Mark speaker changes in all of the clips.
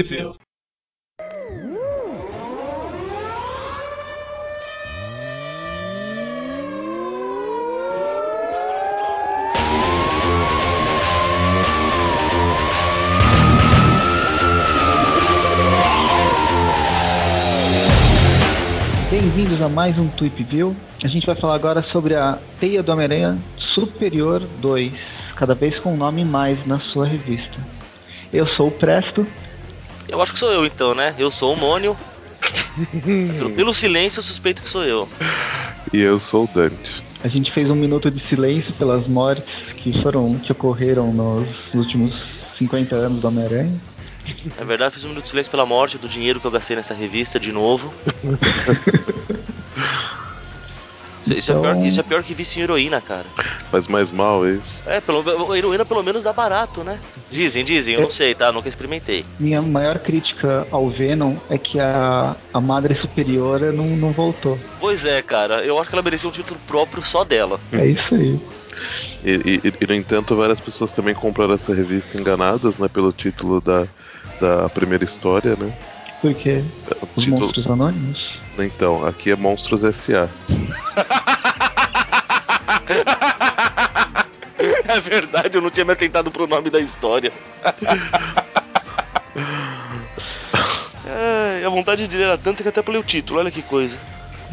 Speaker 1: View.
Speaker 2: Bem-vindos a mais um Tweep View. A gente vai falar agora sobre a Teia do Homem-Aranha Superior 2, cada vez com um nome mais na sua revista. Eu sou o Presto.
Speaker 3: Eu acho que sou eu então, né? Eu sou o Mônio. pelo, pelo silêncio, eu suspeito que sou eu.
Speaker 4: E eu sou o Dante.
Speaker 2: A gente fez um minuto de silêncio pelas mortes que foram que ocorreram nos últimos 50 anos do Homem-Aranha.
Speaker 3: Na verdade, fiz um minuto de silêncio pela morte do dinheiro que eu gastei nessa revista de novo. Isso, isso é pior, que- isso é pior que vício em heroína, cara.
Speaker 4: Faz mais mal é isso.
Speaker 3: É, pelo, a heroína pelo menos dá barato, né? Dizem, dizem, eu não sei, tá? Nunca experimentei.
Speaker 2: Minha maior crítica ao Venom é que a, a Madre Superiora não, não voltou.
Speaker 3: Pois é, cara, eu acho que ela merecia um título próprio só dela.
Speaker 2: É isso aí.
Speaker 4: E, e- e, no entanto, várias pessoas também compraram essa revista enganadas, né? Pelo título da, da primeira história, né?
Speaker 2: Porque
Speaker 4: O
Speaker 2: os
Speaker 4: título-
Speaker 2: monstros anônimos.
Speaker 4: Então, aqui é Monstros S.A.
Speaker 3: É verdade, eu não tinha me atentado pro nome da história. é, a vontade de ler era tanta que até pulei o título, olha que coisa.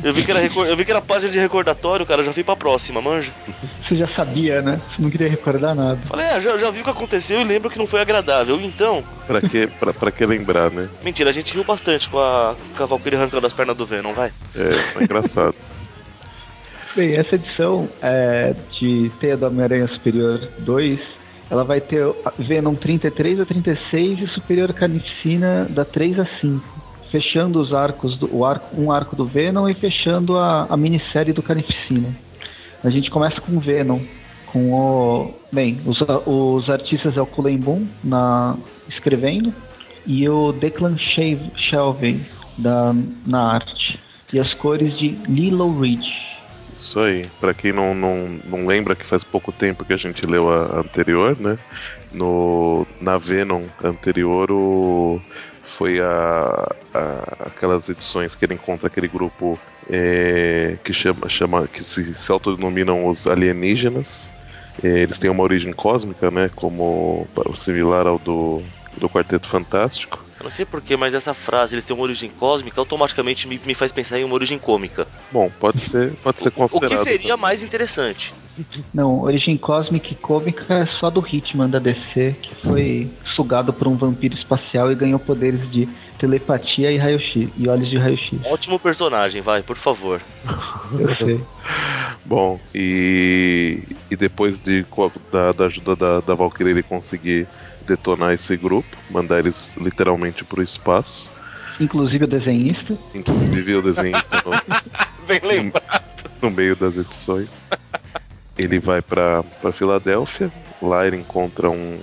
Speaker 3: Eu vi que era, eu vi que era página de recordatório, cara, já fui pra próxima, manja.
Speaker 2: Você já sabia, né? Você não queria recordar nada.
Speaker 3: Falei, é, já, já vi o que aconteceu e lembro que não foi agradável. Então,
Speaker 4: Pra que, pra, pra que lembrar, né?
Speaker 3: mentira, a gente riu bastante com a, com a Valkyrie arrancando as pernas do Venom, vai.
Speaker 4: É, foi engraçado.
Speaker 2: Bem, essa edição é, de Teia do Homem-Aranha Superior 2, ela vai ter Venom 33 a 36 e Superior Carnificina da 3 a 5. Fechando os arcos, do, arco, um arco do Venom e fechando a, a minissérie do Carnificina. A gente começa com o Venom, com o... Bem, os, os artistas é o Cullen na, escrevendo e o Declan Shelvey da, na arte. E as cores de Lilo Ridge.
Speaker 4: Isso aí. Pra quem não, não, não lembra que faz pouco tempo que a gente leu a anterior, né? No, na Venom anterior, o, foi a, a- aquelas edições que ele encontra aquele grupo é, que chama, chama que se, se autodenominam os alienígenas. É, eles têm uma origem cósmica, né? Como similar ao do, do Quarteto Fantástico.
Speaker 3: Eu não sei porquê, mas essa frase, eles têm uma origem cósmica, automaticamente me, me faz pensar em uma origem cômica.
Speaker 4: Bom, pode ser, pode ser
Speaker 3: O
Speaker 4: considerado.
Speaker 3: que seria
Speaker 4: também.
Speaker 3: mais interessante?
Speaker 2: Não, origem cósmica e cômica é só do Hitman da DC, que foi sugado por um vampiro espacial e ganhou poderes de telepatia e raio-x e olhos de raio-x.
Speaker 3: Ótimo personagem, vai, por favor.
Speaker 2: Eu sei.
Speaker 4: Bom, e, e depois de, da, da ajuda da, da Valkyrie ele conseguir detonar esse grupo, mandar eles literalmente pro espaço,
Speaker 2: Inclusive o desenhista.
Speaker 4: inclusive o desenhista no,
Speaker 3: Bem lembrado.
Speaker 4: no meio das edições. Ele vai pra pra Filadélfia, lá ele encontra um,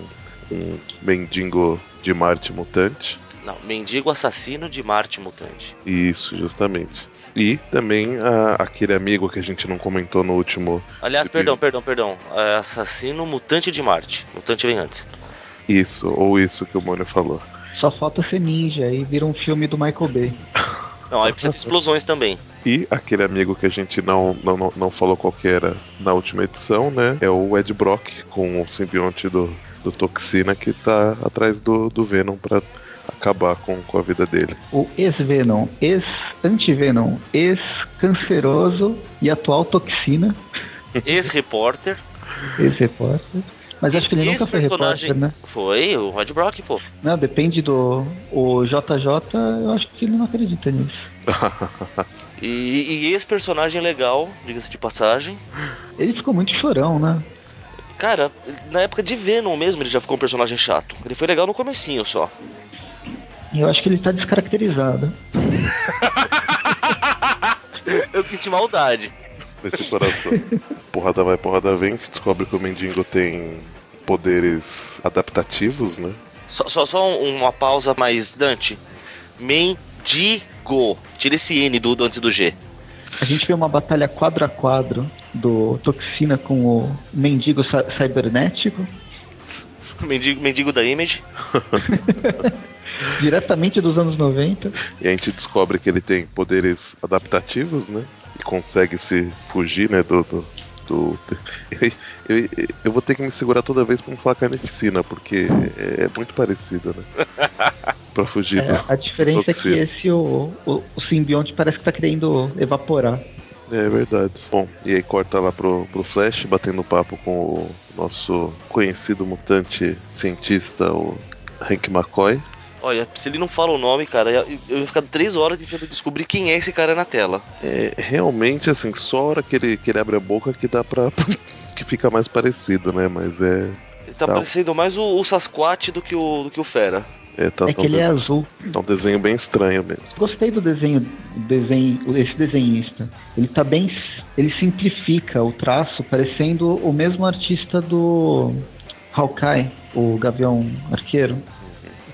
Speaker 4: um mendigo de Marte mutante.
Speaker 3: Não, mendigo assassino de Marte mutante.
Speaker 4: Isso, justamente. E também a- aquele amigo que a gente não comentou no último.
Speaker 3: Aliás, perdão, perdão, perdão. É assassino mutante de Marte. Mutante vem antes.
Speaker 4: Isso, ou isso que o Mônio falou.
Speaker 2: Só falta ser ninja e vira um filme do Michael Bay.
Speaker 3: Não, aí precisa de explosões também.
Speaker 4: E aquele amigo que a gente não, não, não, não falou qual que era na última edição, né? É o Ed Brock, com o simbionte do, do Toxina, que tá atrás do, do Venom pra acabar com, com a vida dele.
Speaker 2: O ex-Venom, ex-anti-Venom, ex-canceroso e atual toxina,
Speaker 3: Ex-repórter.
Speaker 2: ex-repórter. Mas acho que ele nunca foi
Speaker 3: personagem.
Speaker 2: repórter, né?
Speaker 3: Foi, o Rod Brock, pô.
Speaker 2: Não, depende do. O JJ, eu acho que ele não acredita nisso.
Speaker 3: E, e esse personagem legal, diga-se de passagem.
Speaker 2: Ele ficou muito chorão, né?
Speaker 3: Cara, na época de Venom mesmo ele já ficou um personagem chato. Ele foi legal no comecinho só.
Speaker 2: E eu acho que ele tá descaracterizado.
Speaker 3: Eu senti maldade.
Speaker 4: Nesse coração. porrada vai, porrada vem, que descobre que o mendigo tem poderes adaptativos, né?
Speaker 3: Só, só, só um- uma pausa mais Dante. Mendigo. Tira esse N do, do antes do G.
Speaker 2: A gente vê uma batalha quadro a quadro do Toxina com o mendigo cibernético.
Speaker 3: Mendigo, mendigo da Image.
Speaker 2: Diretamente dos anos 90.
Speaker 4: E a gente descobre que ele tem poderes adaptativos, né? Consegue se fugir, né? Do. do, do... Eu, eu, eu, vou ter que me segurar toda vez pra não falar carnificina, porque é muito parecido, né? pra fugir
Speaker 2: é,
Speaker 4: do,
Speaker 2: A diferença é que esse, o, o, o simbionte parece que tá querendo evaporar.
Speaker 4: É verdade. Bom, e aí corta lá pro, pro Flash, batendo papo com o nosso conhecido mutante cientista, o Hank McCoy.
Speaker 3: Olha, se ele não fala o nome, cara, eu, ia ficar três horas tentando descobrir quem é esse cara na tela.
Speaker 4: É, realmente, assim, só a hora que ele, que ele abre a boca que dá pra. que fica mais parecido, né? Mas é.
Speaker 3: Ele tá, tá. parecendo mais o, o Sasquatch do que o, do que o Fera.
Speaker 2: É, tá, é que ele de... é azul.
Speaker 4: É um desenho bem estranho mesmo.
Speaker 2: Gostei do desenho, desenho, esse desenhista. Ele tá bem, ele simplifica o traço, parecendo o mesmo artista do Hawkeye, o Gavião Arqueiro.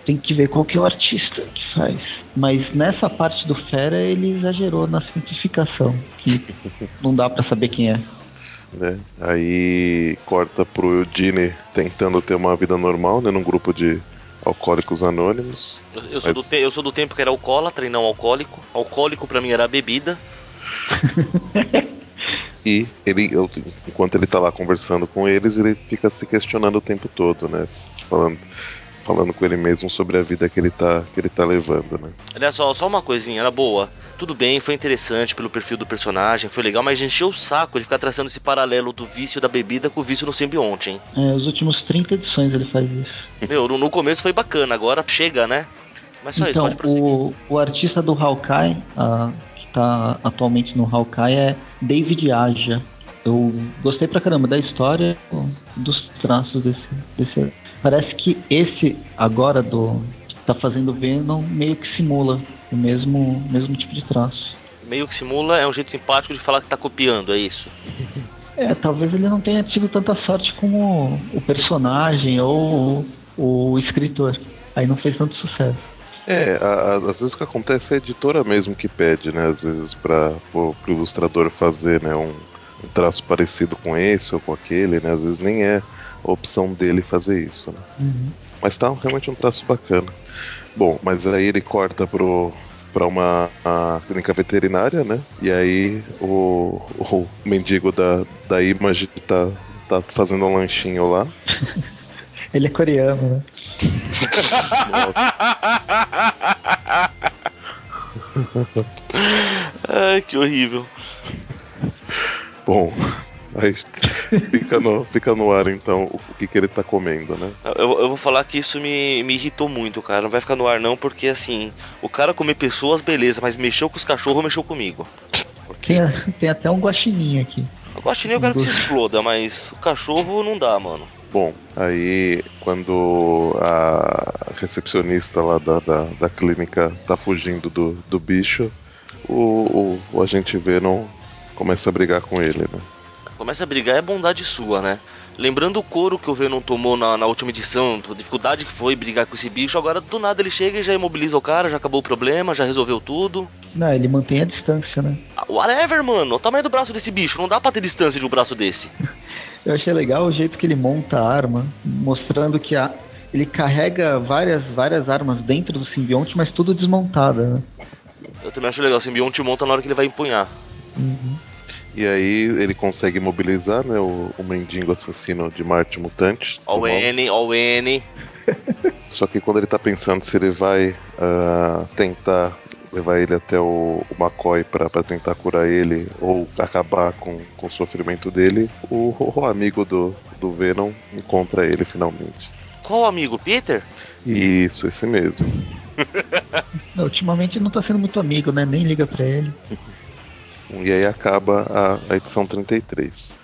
Speaker 2: Tem que ver qual que é o artista que faz. Mas nessa parte do Fera ele exagerou na simplificação, que não dá para saber quem é.
Speaker 4: Né? Aí corta pro Eugene tentando ter uma vida normal, né? Num grupo de Alcoólicos Anônimos.
Speaker 3: Eu, eu sou, mas... do te, eu sou do tempo que era alcoólatra e não alcoólico. Alcoólico para mim era bebida.
Speaker 4: e ele, eu, enquanto ele tá lá conversando com eles, ele fica se questionando o tempo todo, né? Falando, falando com ele mesmo sobre a vida que ele tá, que ele tá levando, né?
Speaker 3: Olha só, só uma coisinha, era boa. Tudo bem, foi interessante pelo perfil do personagem, foi legal, mas encheu o saco de ficar traçando esse paralelo do vício da bebida com o vício no simbionte, hein?
Speaker 2: É, os últimos 30 edições ele faz isso.
Speaker 3: Meu, no começo foi bacana, agora chega, né? Mas só
Speaker 2: então,
Speaker 3: isso, pode prosseguir.
Speaker 2: O, o artista do Hawkeye, uh, que tá atualmente no Hawkeye, é David Aja. Eu gostei pra caramba da história, dos traços desse, desse. Parece que esse agora do que tá fazendo Venom meio que simula o mesmo, mesmo tipo de traço.
Speaker 3: Meio que simula é um jeito simpático de falar que tá copiando, é isso?
Speaker 2: É, talvez ele não tenha tido tanta sorte como o personagem ou o escritor. Aí não fez tanto sucesso.
Speaker 4: É, a, a, às vezes o que acontece é a editora mesmo que pede, né? Às vezes para o ilustrador fazer né, um, um, traço parecido com esse ou com aquele, né? Às vezes nem é opção dele fazer isso. Né? Uhum. Mas tá realmente um traço bacana. Bom, mas aí ele corta pro, para uma clínica veterinária, né? E aí o, o mendigo da, da Image tá, tá fazendo um lanchinho lá.
Speaker 2: Ele é coreano, né?
Speaker 3: Ai, que horrível.
Speaker 4: Bom, aí fica no, fica no ar então o que, que ele tá comendo, né?
Speaker 3: Eu, eu vou falar que isso me, me irritou muito, cara. Não vai ficar no ar não, porque assim, o cara comer pessoas, beleza, mas mexeu com os cachorros, mexeu comigo.
Speaker 2: Tem, tem até um guaxininho aqui.
Speaker 3: O guaxininho eu quero que se exploda, mas o cachorro não dá, mano.
Speaker 4: Bom, aí quando a recepcionista lá da, da, da clínica tá fugindo do, do bicho, o, o, o agente Venom começa a brigar com ele, né?
Speaker 3: Começa a brigar é bondade sua, né? Lembrando o couro que o Venom tomou na, na, última edição, a dificuldade que foi brigar com esse bicho, agora do nada ele chega e já imobiliza o cara, já acabou o problema, já resolveu tudo.
Speaker 2: Não, ele mantém a distância, né?
Speaker 3: Ah, whatever, mano. O tamanho do braço desse bicho, não dá pra ter distância de um braço desse.
Speaker 2: Eu achei legal o jeito que ele monta a arma, mostrando que a, ele carrega várias, várias armas dentro do simbionte, mas tudo desmontada. Né?
Speaker 3: Eu também acho legal, o simbionte monta na hora que ele vai empunhar.
Speaker 2: Uhum.
Speaker 4: E aí ele consegue mobilizar né, o, o mendigo assassino de Marte Mutante.
Speaker 3: Ó N, ó N.
Speaker 4: Só que quando ele tá pensando se ele vai uh, tentar levar ele até o, o McCoy para tentar curar ele ou acabar com, com o sofrimento dele, o, o amigo do, do Venom encontra ele finalmente.
Speaker 3: Qual amigo? Peter?
Speaker 4: Isso, esse mesmo.
Speaker 2: não, ultimamente não tá sendo muito amigo, né? Nem liga pra ele.
Speaker 4: E aí acaba a, a edição 33.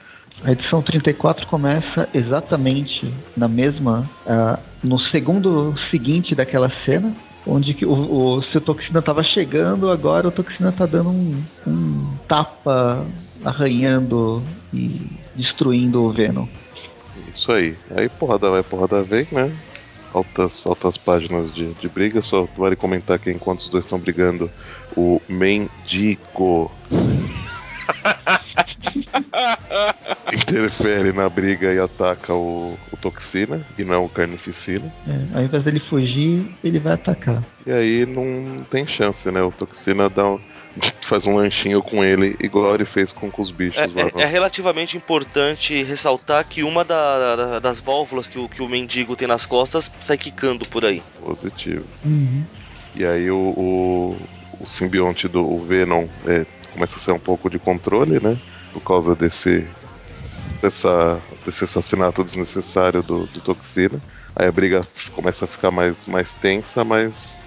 Speaker 2: A edição 34 começa exatamente na mesma. Uh, no segundo seguinte daquela cena, onde que o, o, se o Toxina tava chegando, agora o Toxina tá dando um, um tapa, arranhando e destruindo o Venom.
Speaker 4: Isso aí. Aí porrada vai, porrada vem, né? Altas, altas páginas de, de briga. Só vale comentar que enquanto os dois estão brigando, o Mendigo. interfere na briga e ataca o, o Toxina, e não o Carnificina.
Speaker 2: É, ao invés dele fugir, ele vai atacar.
Speaker 4: E aí não tem chance, né? O Toxina dá um, faz um lanchinho com ele, igual ele fez com, com os bichos
Speaker 3: É,
Speaker 4: lá.
Speaker 3: é- é relativamente importante ressaltar que uma da- da- das válvulas que o, que o mendigo tem nas costas sai quicando por aí.
Speaker 4: Positivo.
Speaker 2: Uhum.
Speaker 4: E aí o, o, o simbionte do o Venom é, começa a ser um pouco de controle, né? Por causa desse, dessa, desse assassinato desnecessário do, do Toxina. Aí a briga começa a ficar mais, mais tensa, mas.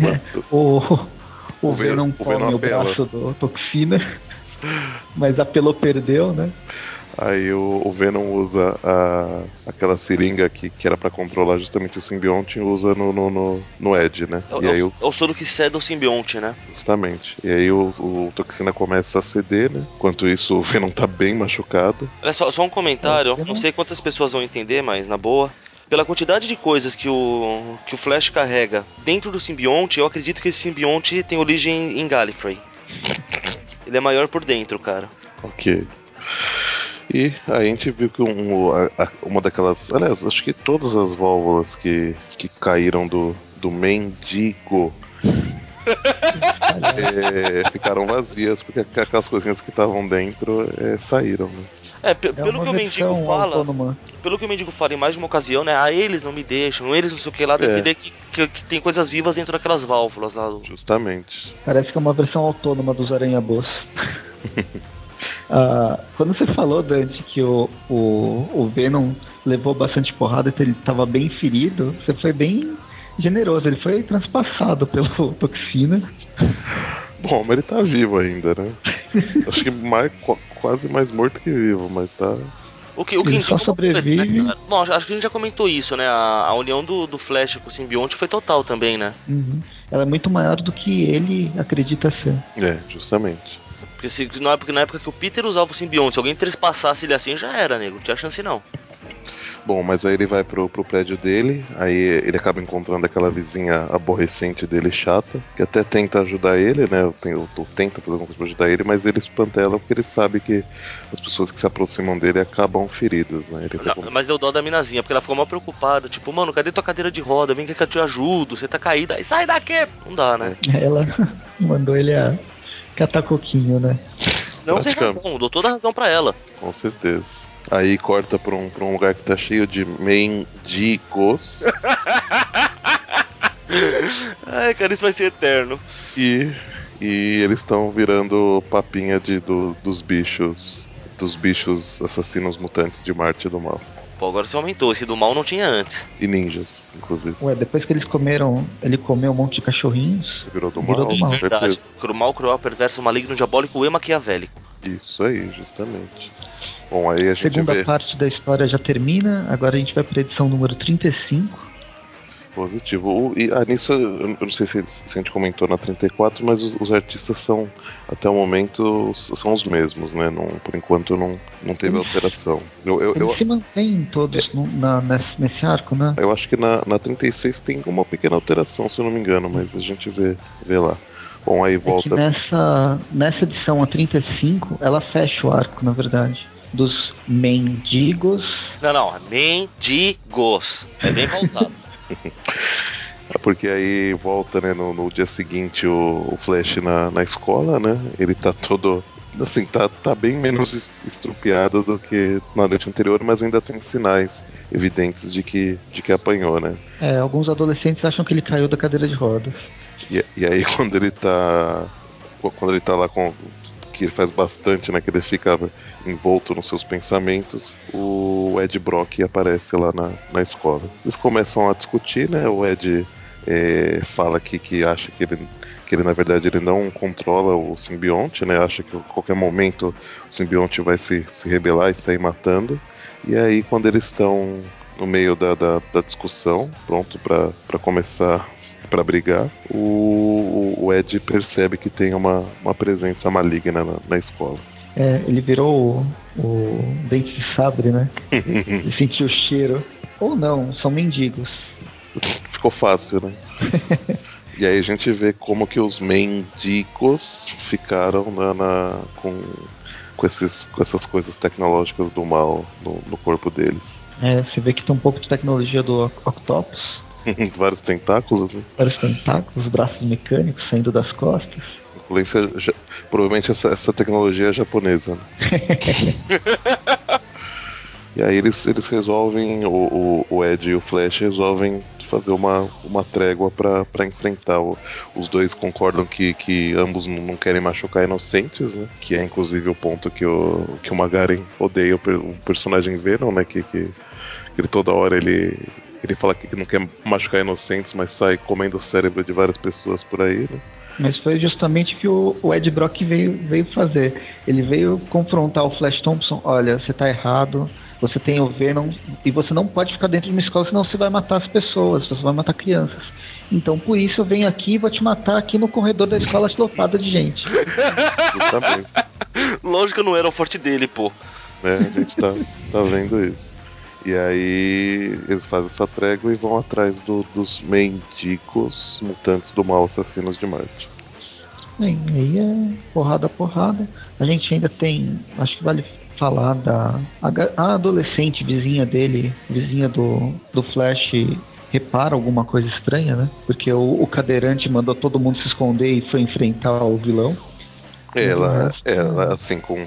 Speaker 2: É, o, o,
Speaker 4: O Venom-
Speaker 2: Venom
Speaker 4: o
Speaker 2: come
Speaker 4: Venom
Speaker 2: o braço do Toxina, mas apelou, perdeu, né?
Speaker 4: Aí o, o Venom usa a, aquela seringa que, que era pra controlar justamente o simbionte e usa no, no, no, no Ed, né?
Speaker 3: É, o-
Speaker 4: E aí
Speaker 3: é
Speaker 4: o,
Speaker 3: o, é o soro que cede ao simbionte, né?
Speaker 4: Justamente. E aí o, o Toxina começa a ceder, né? Enquanto isso, o Venom tá bem machucado.
Speaker 3: Olha só, só um comentário, não- sei quantas pessoas vão entender, mas na boa. Pela quantidade de coisas que o, que o Flash carrega dentro do simbionte, eu acredito que esse simbionte tem origem em Gallifrey. Ele é maior por dentro, cara.
Speaker 4: Ok. E a gente viu que um, uma daquelas. Aliás, acho que todas as válvulas que, que caíram do, do mendigo é, ficaram vazias, porque aquelas coisinhas que estavam dentro é, saíram, né?
Speaker 3: É,
Speaker 2: É
Speaker 3: pelo que o mendigo fala,
Speaker 2: autônoma.
Speaker 3: pelo que o mendigo fala em mais de uma ocasião, né? Ah, eles não me deixam, eles não sei o que lá,
Speaker 4: É.
Speaker 3: que, que, que tem coisas vivas dentro daquelas válvulas lá. do-
Speaker 4: Justamente.
Speaker 2: Parece que é uma versão autônoma dos Aranha-Boas. Ah, quando você falou, Dante, que o, o, o Venom levou bastante porrada e ele estava bem ferido, você foi bem generoso. Ele foi transpassado pelo Toxina.
Speaker 4: Bom, mas ele tá vivo ainda, né? Acho que mais, qu- quase mais morto que vivo, mas tá.
Speaker 3: O que, o que
Speaker 2: Ele
Speaker 3: indica
Speaker 2: só
Speaker 3: uma coisa,
Speaker 2: sobrevive.
Speaker 3: né? Bom, acho acho que a gente já comentou isso, né? A, a união do, do Flash com o simbionte foi total também, né?
Speaker 2: Uhum. Ela é muito maior do que ele acredita ser.
Speaker 4: É, justamente.
Speaker 3: Porque, se, na, época, na época que o Peter usava o simbionte, se alguém trespassasse ele assim, já era, nego. Não tinha chance não.
Speaker 4: Bom, mas aí ele vai pro, pro prédio dele, aí ele acaba encontrando aquela vizinha aborrecente dele, chata, que até tenta ajudar ele, né? O- Tenta fazer alguma coisa pra ajudar ele, mas ele espanta ela porque ele sabe que as pessoas que se aproximam dele acabam feridas, né? Ele
Speaker 3: Não,
Speaker 4: com-
Speaker 3: mas deu dó da minazinha, porque ela ficou mal preocupada. Tipo, mano, cadê tua cadeira de roda? Vem cá que eu te ajudo. Você tá caída. Aí sai daqui! Não dá, né?
Speaker 2: Ela mandou ele a catar coquinho, né?
Speaker 3: Não sem razão. Dou toda a razão pra ela.
Speaker 4: Com certeza. Aí corta pra um, pra um lugar que tá cheio de mendigos
Speaker 3: Ai, cara, isso vai ser eterno.
Speaker 4: e, e eles estão virando papinha de, do- dos bichos. Dos bichos assassinos mutantes de Marte do Mal.
Speaker 3: Pô, agora você aumentou. Esse do mal não tinha antes.
Speaker 4: E ninjas, inclusive.
Speaker 2: Ué, depois que eles comeram, ele comeu um monte de cachorrinhos.
Speaker 4: Virou do
Speaker 2: Virou
Speaker 4: mal,
Speaker 2: do mal.
Speaker 3: Verdade. cruel, perverso, maligno, diabólico e maquiavélico.
Speaker 4: Isso aí, justamente. Bom, aí a gente
Speaker 2: Segunda
Speaker 4: vê
Speaker 2: parte da história já termina, agora a gente vai pra edição número 35.
Speaker 4: Positivo. O, e ah, nisso, eu não sei se, se a gente comentou na 34, mas os, os artistas são, até o momento, são os mesmos, né? Não, por enquanto não, não teve
Speaker 2: Eles-
Speaker 4: alteração. Eu, eu,
Speaker 2: Eles
Speaker 4: eu,
Speaker 2: se mantêm todos no- na- nesse, nesse arco, né?
Speaker 4: eu acho que na, na 36 tem uma pequena alteração, se eu não me engano, mas a gente vê, vê lá. Bom, aí
Speaker 2: É
Speaker 4: volta.
Speaker 2: nessa, nessa edição, a 35, ela fecha o arco, na verdade. Dos mendigos.
Speaker 3: Não, não. Mendigos. É bem pausado.
Speaker 4: É Porque aí volta, né, no, no dia seguinte o, o Flash na, na escola, né? Ele tá todo. Assim, tá, tá bem menos es- estrupiado do que na noite anterior, mas ainda tem sinais evidentes de que, de que apanhou, né?
Speaker 2: É, alguns adolescentes acham que ele caiu da cadeira de rodas.
Speaker 4: E, e aí quando ele tá. Quando ele tá lá com. Que ele faz bastante, né? Que ele fica envolto nos seus pensamentos, o Ed Brock aparece lá na, na escola. Eles começam a discutir, né? O Ed é, fala que, que acha que ele, que ele, na verdade, ele não controla o simbionte, né? Acha que a qualquer momento o simbionte vai se, se rebelar e sair matando. E aí, quando eles estão no meio da, da, da discussão, pronto para começar para brigar, o, o Ed percebe que tem uma, uma presença maligna na, na escola.
Speaker 2: É, ele virou o, o dente de sabre, né? Ele sentiu o cheiro. Ou não, são mendigos.
Speaker 4: Ficou fácil, né? e aí a gente vê como que os mendigos ficaram na, na- com com, esses, com essas coisas tecnológicas do mal no, no corpo deles.
Speaker 2: É, você vê que tem um pouco de tecnologia do Octopus.
Speaker 4: Vários tentáculos, né?
Speaker 2: Vários tentáculos, braços mecânicos saindo das costas.
Speaker 4: Influência, já, provavelmente essa, essa tecnologia é japonesa. Né? e aí eles, eles resolvem, o, o, o Ed e o Flash resolvem fazer uma, uma trégua para enfrentar. O, os dois concordam que, que ambos não querem machucar inocentes, né? Que é inclusive o ponto que o, que o Magaren odeia o, o personagem Venom, né? Que, que, que ele toda hora ele, ele fala que não quer machucar inocentes, mas sai comendo o cérebro de várias pessoas por aí, né?
Speaker 2: Mas foi justamente o que o, o Ed Brock veio, veio fazer. Ele veio confrontar o Flash Thompson: olha, você tá errado, você tem o Venom e você não pode ficar dentro de uma escola, senão você vai matar as pessoas, você vai matar crianças. Então por isso eu venho aqui e vou te matar aqui no corredor da escola lotada de gente.
Speaker 3: Lógico que não era o forte dele, pô.
Speaker 4: É, a gente tá, tá vendo isso. E aí eles fazem essa trégua e vão atrás do, dos mendigos mutantes do mal assassinos de Marte.
Speaker 2: Bem, aí é porrada, porrada. A gente ainda tem, acho que vale falar da a, adolescente vizinha dele, vizinha do, do Flash, repara alguma coisa estranha, né? Porque o, o cadeirante mandou todo mundo se esconder e foi enfrentar o vilão.
Speaker 4: Ela, ela assim, com.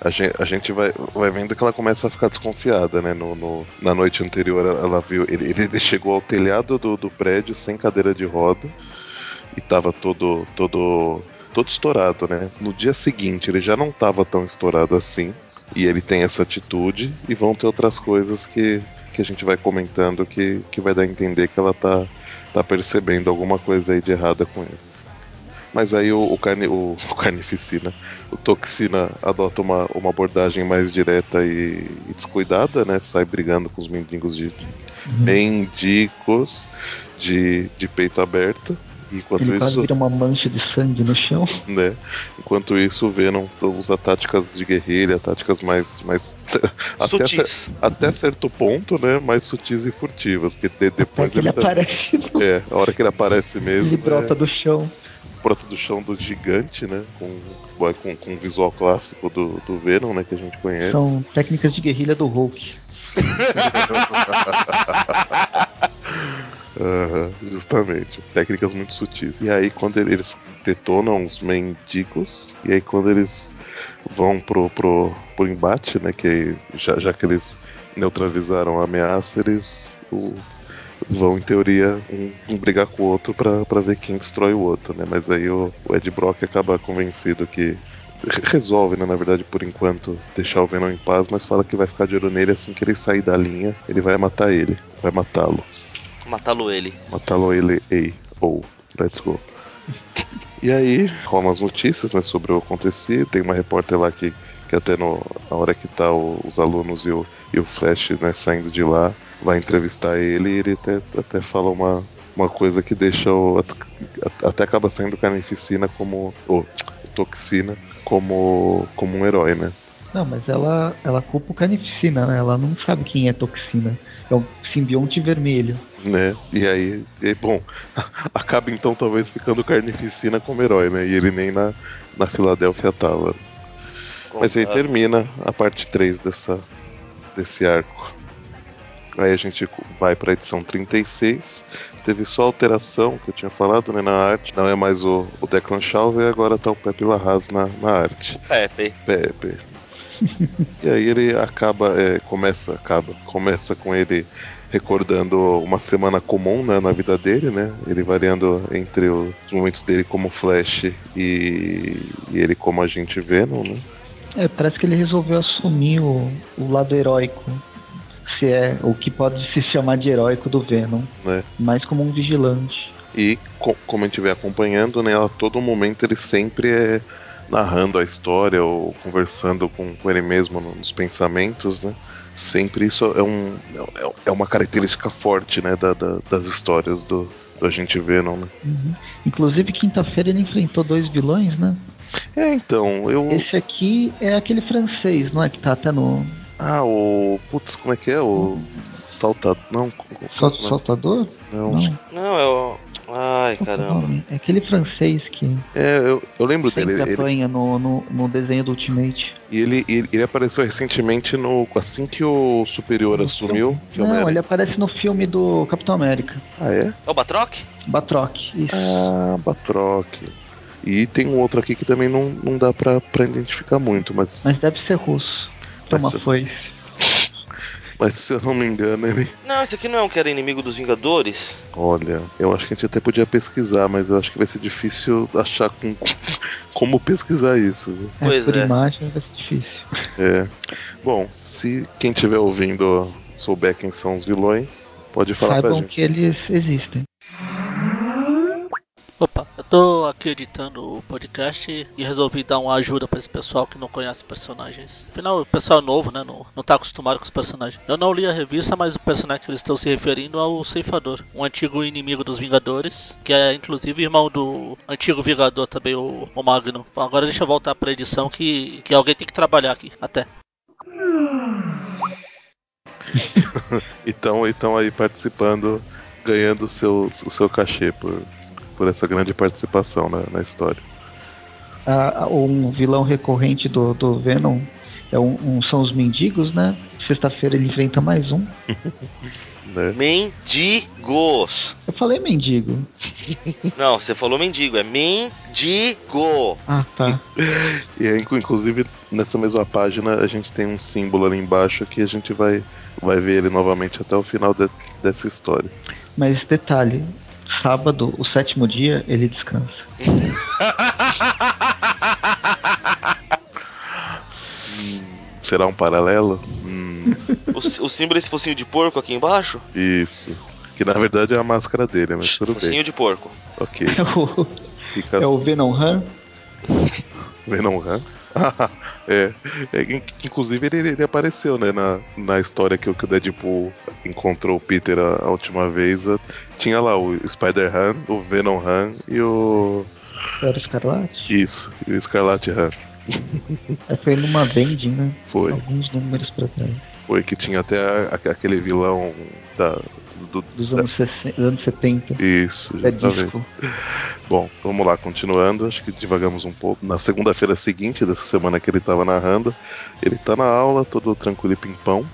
Speaker 4: A gente, a gente vai, vai vendo que ela começa a ficar desconfiada, né? No, no na noite anterior ela viu. Ele, ele chegou ao telhado do, do prédio sem cadeira de roda e tava todo. todo. todo estourado, né? No dia seguinte ele já não tava tão estourado assim. E ele tem essa atitude e vão ter outras coisas que, que a gente vai comentando que, que vai dar a entender que ela tá, tá percebendo alguma coisa aí de errada com ele. Mas aí o, o, carne, o, o carnificina, o toxina adota uma, uma abordagem mais direta e, e descuidada, né? Sai brigando com os mendigos de, uhum. mendigos de, de peito aberto. Enquanto
Speaker 2: Ele
Speaker 4: isso,
Speaker 2: quase vira uma mancha de sangue no chão.
Speaker 4: Né? Enquanto isso, o Venom usa táticas de guerrilha, táticas mais. mais
Speaker 3: sutis.
Speaker 4: Até, até certo ponto, né? Mais sutis e furtivas. Porque de, depois
Speaker 2: ele, ele tá... aparece.
Speaker 4: No... É, a hora que ele aparece mesmo.
Speaker 2: Ele brota é... do chão.
Speaker 4: Brota do chão do gigante, né? Com, com, com o visual clássico do, do Venom, né? Que a gente conhece.
Speaker 2: São técnicas de guerrilha do Hulk.
Speaker 4: Uhum, justamente. Técnicas muito sutis. E aí, quando eles detonam os mendigos, e aí, quando eles vão pro, pro, pro embate, né? Que já, já que eles neutralizaram a ameaça, eles o, vão, em teoria, um, brigar com o outro para ver quem destrói o outro, né? Mas aí o, o Ed Brock acaba convencido que resolve, né, na verdade, por enquanto, deixar o Venom em paz, mas fala que vai ficar de olho nele assim que ele sair da linha, ele vai matar ele, vai matá-lo.
Speaker 3: Matá-lo ele.
Speaker 4: Matá-lo ele, ei, ou, oh, let's go. E aí, rolam as notícias, né, sobre o acontecido. Tem uma repórter lá que, que até no, na hora que tá o, os alunos e o, e o Flash, né, saindo de lá, vai entrevistar ele e ele até, até fala uma, uma coisa que deixa o, até acaba saindo Carnificina como, ou Toxina, como, como um herói, né.
Speaker 2: Não, mas ela, ela culpa o Carnificina, né? Ela não sabe quem é Toxina. É o simbionte vermelho.
Speaker 4: Né? E aí, e, bom, acaba então talvez ficando Carnificina como herói, né? E ele nem na, na Filadélfia tava. Mas aí termina a parte 3 dessa, desse arco. Aí a gente vai para a edição 36. Teve só alteração que eu tinha falado né, na arte. Não é mais o, o Declan Chauvet, agora tá o Pepe Larraz na, na arte.
Speaker 3: Pepe.
Speaker 4: Pepe. e aí ele acaba, é, começa, acaba, começa com ele recordando uma semana comum né, na vida dele, né? Ele variando entre os momentos dele como Flash e, e ele como agente Venom, né?
Speaker 2: É, parece que ele resolveu assumir o, o lado heróico. Se é o que pode se chamar de heróico do Venom.
Speaker 4: É.
Speaker 2: Mais como um vigilante.
Speaker 4: E co como a gente vem acompanhando, né? A todo momento ele sempre é narrando a história ou conversando com, com ele mesmo nos pensamentos, né? Sempre isso é, um, é, é uma característica forte, né, da, da, das histórias do, do Agente Venom, né?
Speaker 2: Uhum. Inclusive, quinta-feira ele enfrentou dois vilões, né?
Speaker 4: É, então, eu...
Speaker 2: Esse aqui é aquele francês, não é? Que tá até no...
Speaker 4: Ah, o... Putz, como é que é? O... Saltador... Não...
Speaker 2: Sal... Saltador?
Speaker 4: Não.
Speaker 3: Não, é o... Ai, caramba.
Speaker 2: É aquele francês que
Speaker 4: É, eu, eu lembro
Speaker 2: sempre
Speaker 4: dele. Ele,
Speaker 2: apanha no, no, no desenho do Ultimate.
Speaker 4: e ele, ele, ele apareceu recentemente no. Assim que o Superior assumiu. Que é o
Speaker 2: Não,
Speaker 4: Homem-Aranha-
Speaker 2: ele aparece no filme do Capitão América.
Speaker 4: Ah, é?
Speaker 3: É o Batroc?
Speaker 2: Batroc, isso.
Speaker 4: Ah, Batroc. E tem um outro aqui que também não, não dá pra, pra identificar muito, mas... Mas
Speaker 2: deve ser russo. Tem uma
Speaker 4: Mas- se eu não me engano, ele.
Speaker 3: Não, esse aqui não é um que era inimigo dos Vingadores?
Speaker 4: Olha, eu acho que a gente até podia pesquisar, mas eu acho que vai ser difícil achar com, como pesquisar isso. viu?
Speaker 2: É,
Speaker 3: Pois
Speaker 2: por
Speaker 3: é.
Speaker 2: imagem vai ser difícil.
Speaker 4: É. Bom, se quem estiver ouvindo souber quem são os vilões, pode falar pra
Speaker 2: Saibam
Speaker 4: gente.
Speaker 2: que eles existem.
Speaker 1: Opa, eu tô aqui editando o podcast e resolvi dar uma ajuda pra esse pessoal que não conhece personagens. Afinal, o pessoal é novo, né? Não, não tá acostumado com os personagens. Eu não li a revista, mas o personagem que eles estão se referindo é o Ceifador, um antigo inimigo dos Vingadores, que é inclusive irmão do antigo Vingador também, o, o Magno. Bom, agora deixa eu voltar pra edição que, que alguém tem que trabalhar aqui. Até.
Speaker 4: Então, então aí participando, ganhando o seu, o seu cachê por, por essa grande participação na, na história.
Speaker 2: Ah, um vilão recorrente do, do Venom é um, um- são os mendigos, né? Sexta-feira ele enfrenta mais um.
Speaker 4: Né?
Speaker 3: Mendigos.
Speaker 2: Eu falei mendigo.
Speaker 3: Não, você falou mendigo, é mendigo.
Speaker 2: Ah, tá.
Speaker 4: E aí, inclu- inclusive, nessa mesma página, a gente tem um símbolo ali embaixo que a gente vai, vai ver ele novamente até o final de- dessa história.
Speaker 2: Mas detalhe: sábado, o sétimo dia, ele descansa.
Speaker 4: Será um paralelo? Hum,
Speaker 3: O, o símbolo é esse focinho de porco aqui embaixo?
Speaker 4: isso. Que na verdade é a máscara dele, mas tudo
Speaker 3: focinho
Speaker 4: bem.
Speaker 3: de porco.
Speaker 4: Ok.
Speaker 2: É o,
Speaker 4: Fica
Speaker 2: é o
Speaker 4: assim.
Speaker 2: Venom Han.
Speaker 4: Venom Han. é. é in- inclusive ele, ele apareceu, né, na, na história que, o- que o Deadpool encontrou o Peter a, a última vez. a- tinha lá o Spider-Han, o Venom Han e o.
Speaker 2: Era o Escarlate.
Speaker 4: Isso, e o Scarlet Han.
Speaker 2: É, foi numa vending, né?
Speaker 4: Foi.
Speaker 2: Alguns números pra trás.
Speaker 4: Foi que tinha até a- aquele vilão da. Do,
Speaker 2: Dos anos, 60, anos 70.
Speaker 4: Isso,
Speaker 2: É
Speaker 4: justamente.
Speaker 2: disco.
Speaker 4: Bom, vamos lá, continuando. Acho que divagamos um pouco. Na segunda-feira seguinte dessa semana que ele estava narrando, ele tá na aula, todo tranquilo e pimpão,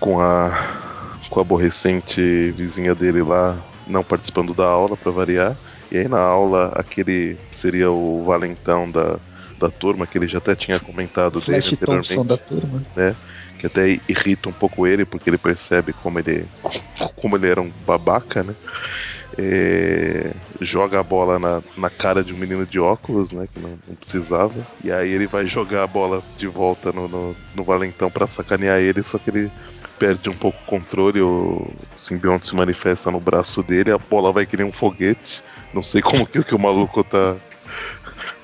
Speaker 4: com a com a aborrecente vizinha dele lá não participando da aula para variar. E aí na aula aquele seria o valentão da, da turma que ele já até tinha comentado dele
Speaker 2: Flash Thompson
Speaker 4: anteriormente
Speaker 2: da turma.
Speaker 4: Que até irrita um pouco ele, porque ele percebe como ele, como ele era um babaca, né? É, joga a bola na, na cara de um menino de óculos, né? Que não, não precisava. E aí ele vai jogar a bola de volta no, no, no Valentão pra sacanear ele, só que ele perde um pouco o controle, o simbionte se manifesta no braço dele, a bola vai que nem um foguete. Não sei como que, que o maluco tá,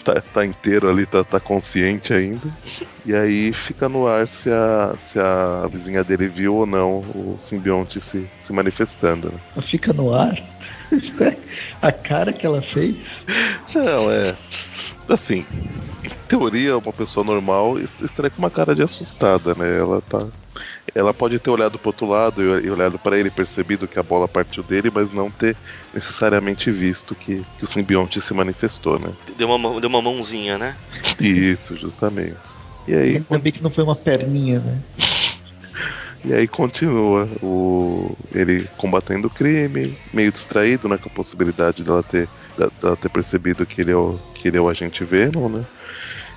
Speaker 4: tá, tá inteiro ali, tá, tá consciente ainda. E aí fica no ar se a, se a vizinha dele viu ou não o simbionte se, se manifestando. Né?
Speaker 2: Fica no ar. A cara que ela fez.
Speaker 4: Não, é. Assim, em teoria, uma pessoa normal est- estaria com uma cara de assustada, né? Ela tá. Ela pode ter olhado pro outro lado e olhado pra ele, percebido que a bola partiu dele, mas não ter necessariamente visto que, que o simbionte se manifestou, né?
Speaker 3: Deu uma, deu uma mãozinha, né?
Speaker 4: Isso, justamente. E aí,
Speaker 2: Ainda bem que não foi uma perninha, né?
Speaker 4: E aí continua o ele combatendo o crime, meio distraído, né, com a possibilidade dela ter, dela ter percebido que ele é o, que ele é o agente Venom, né?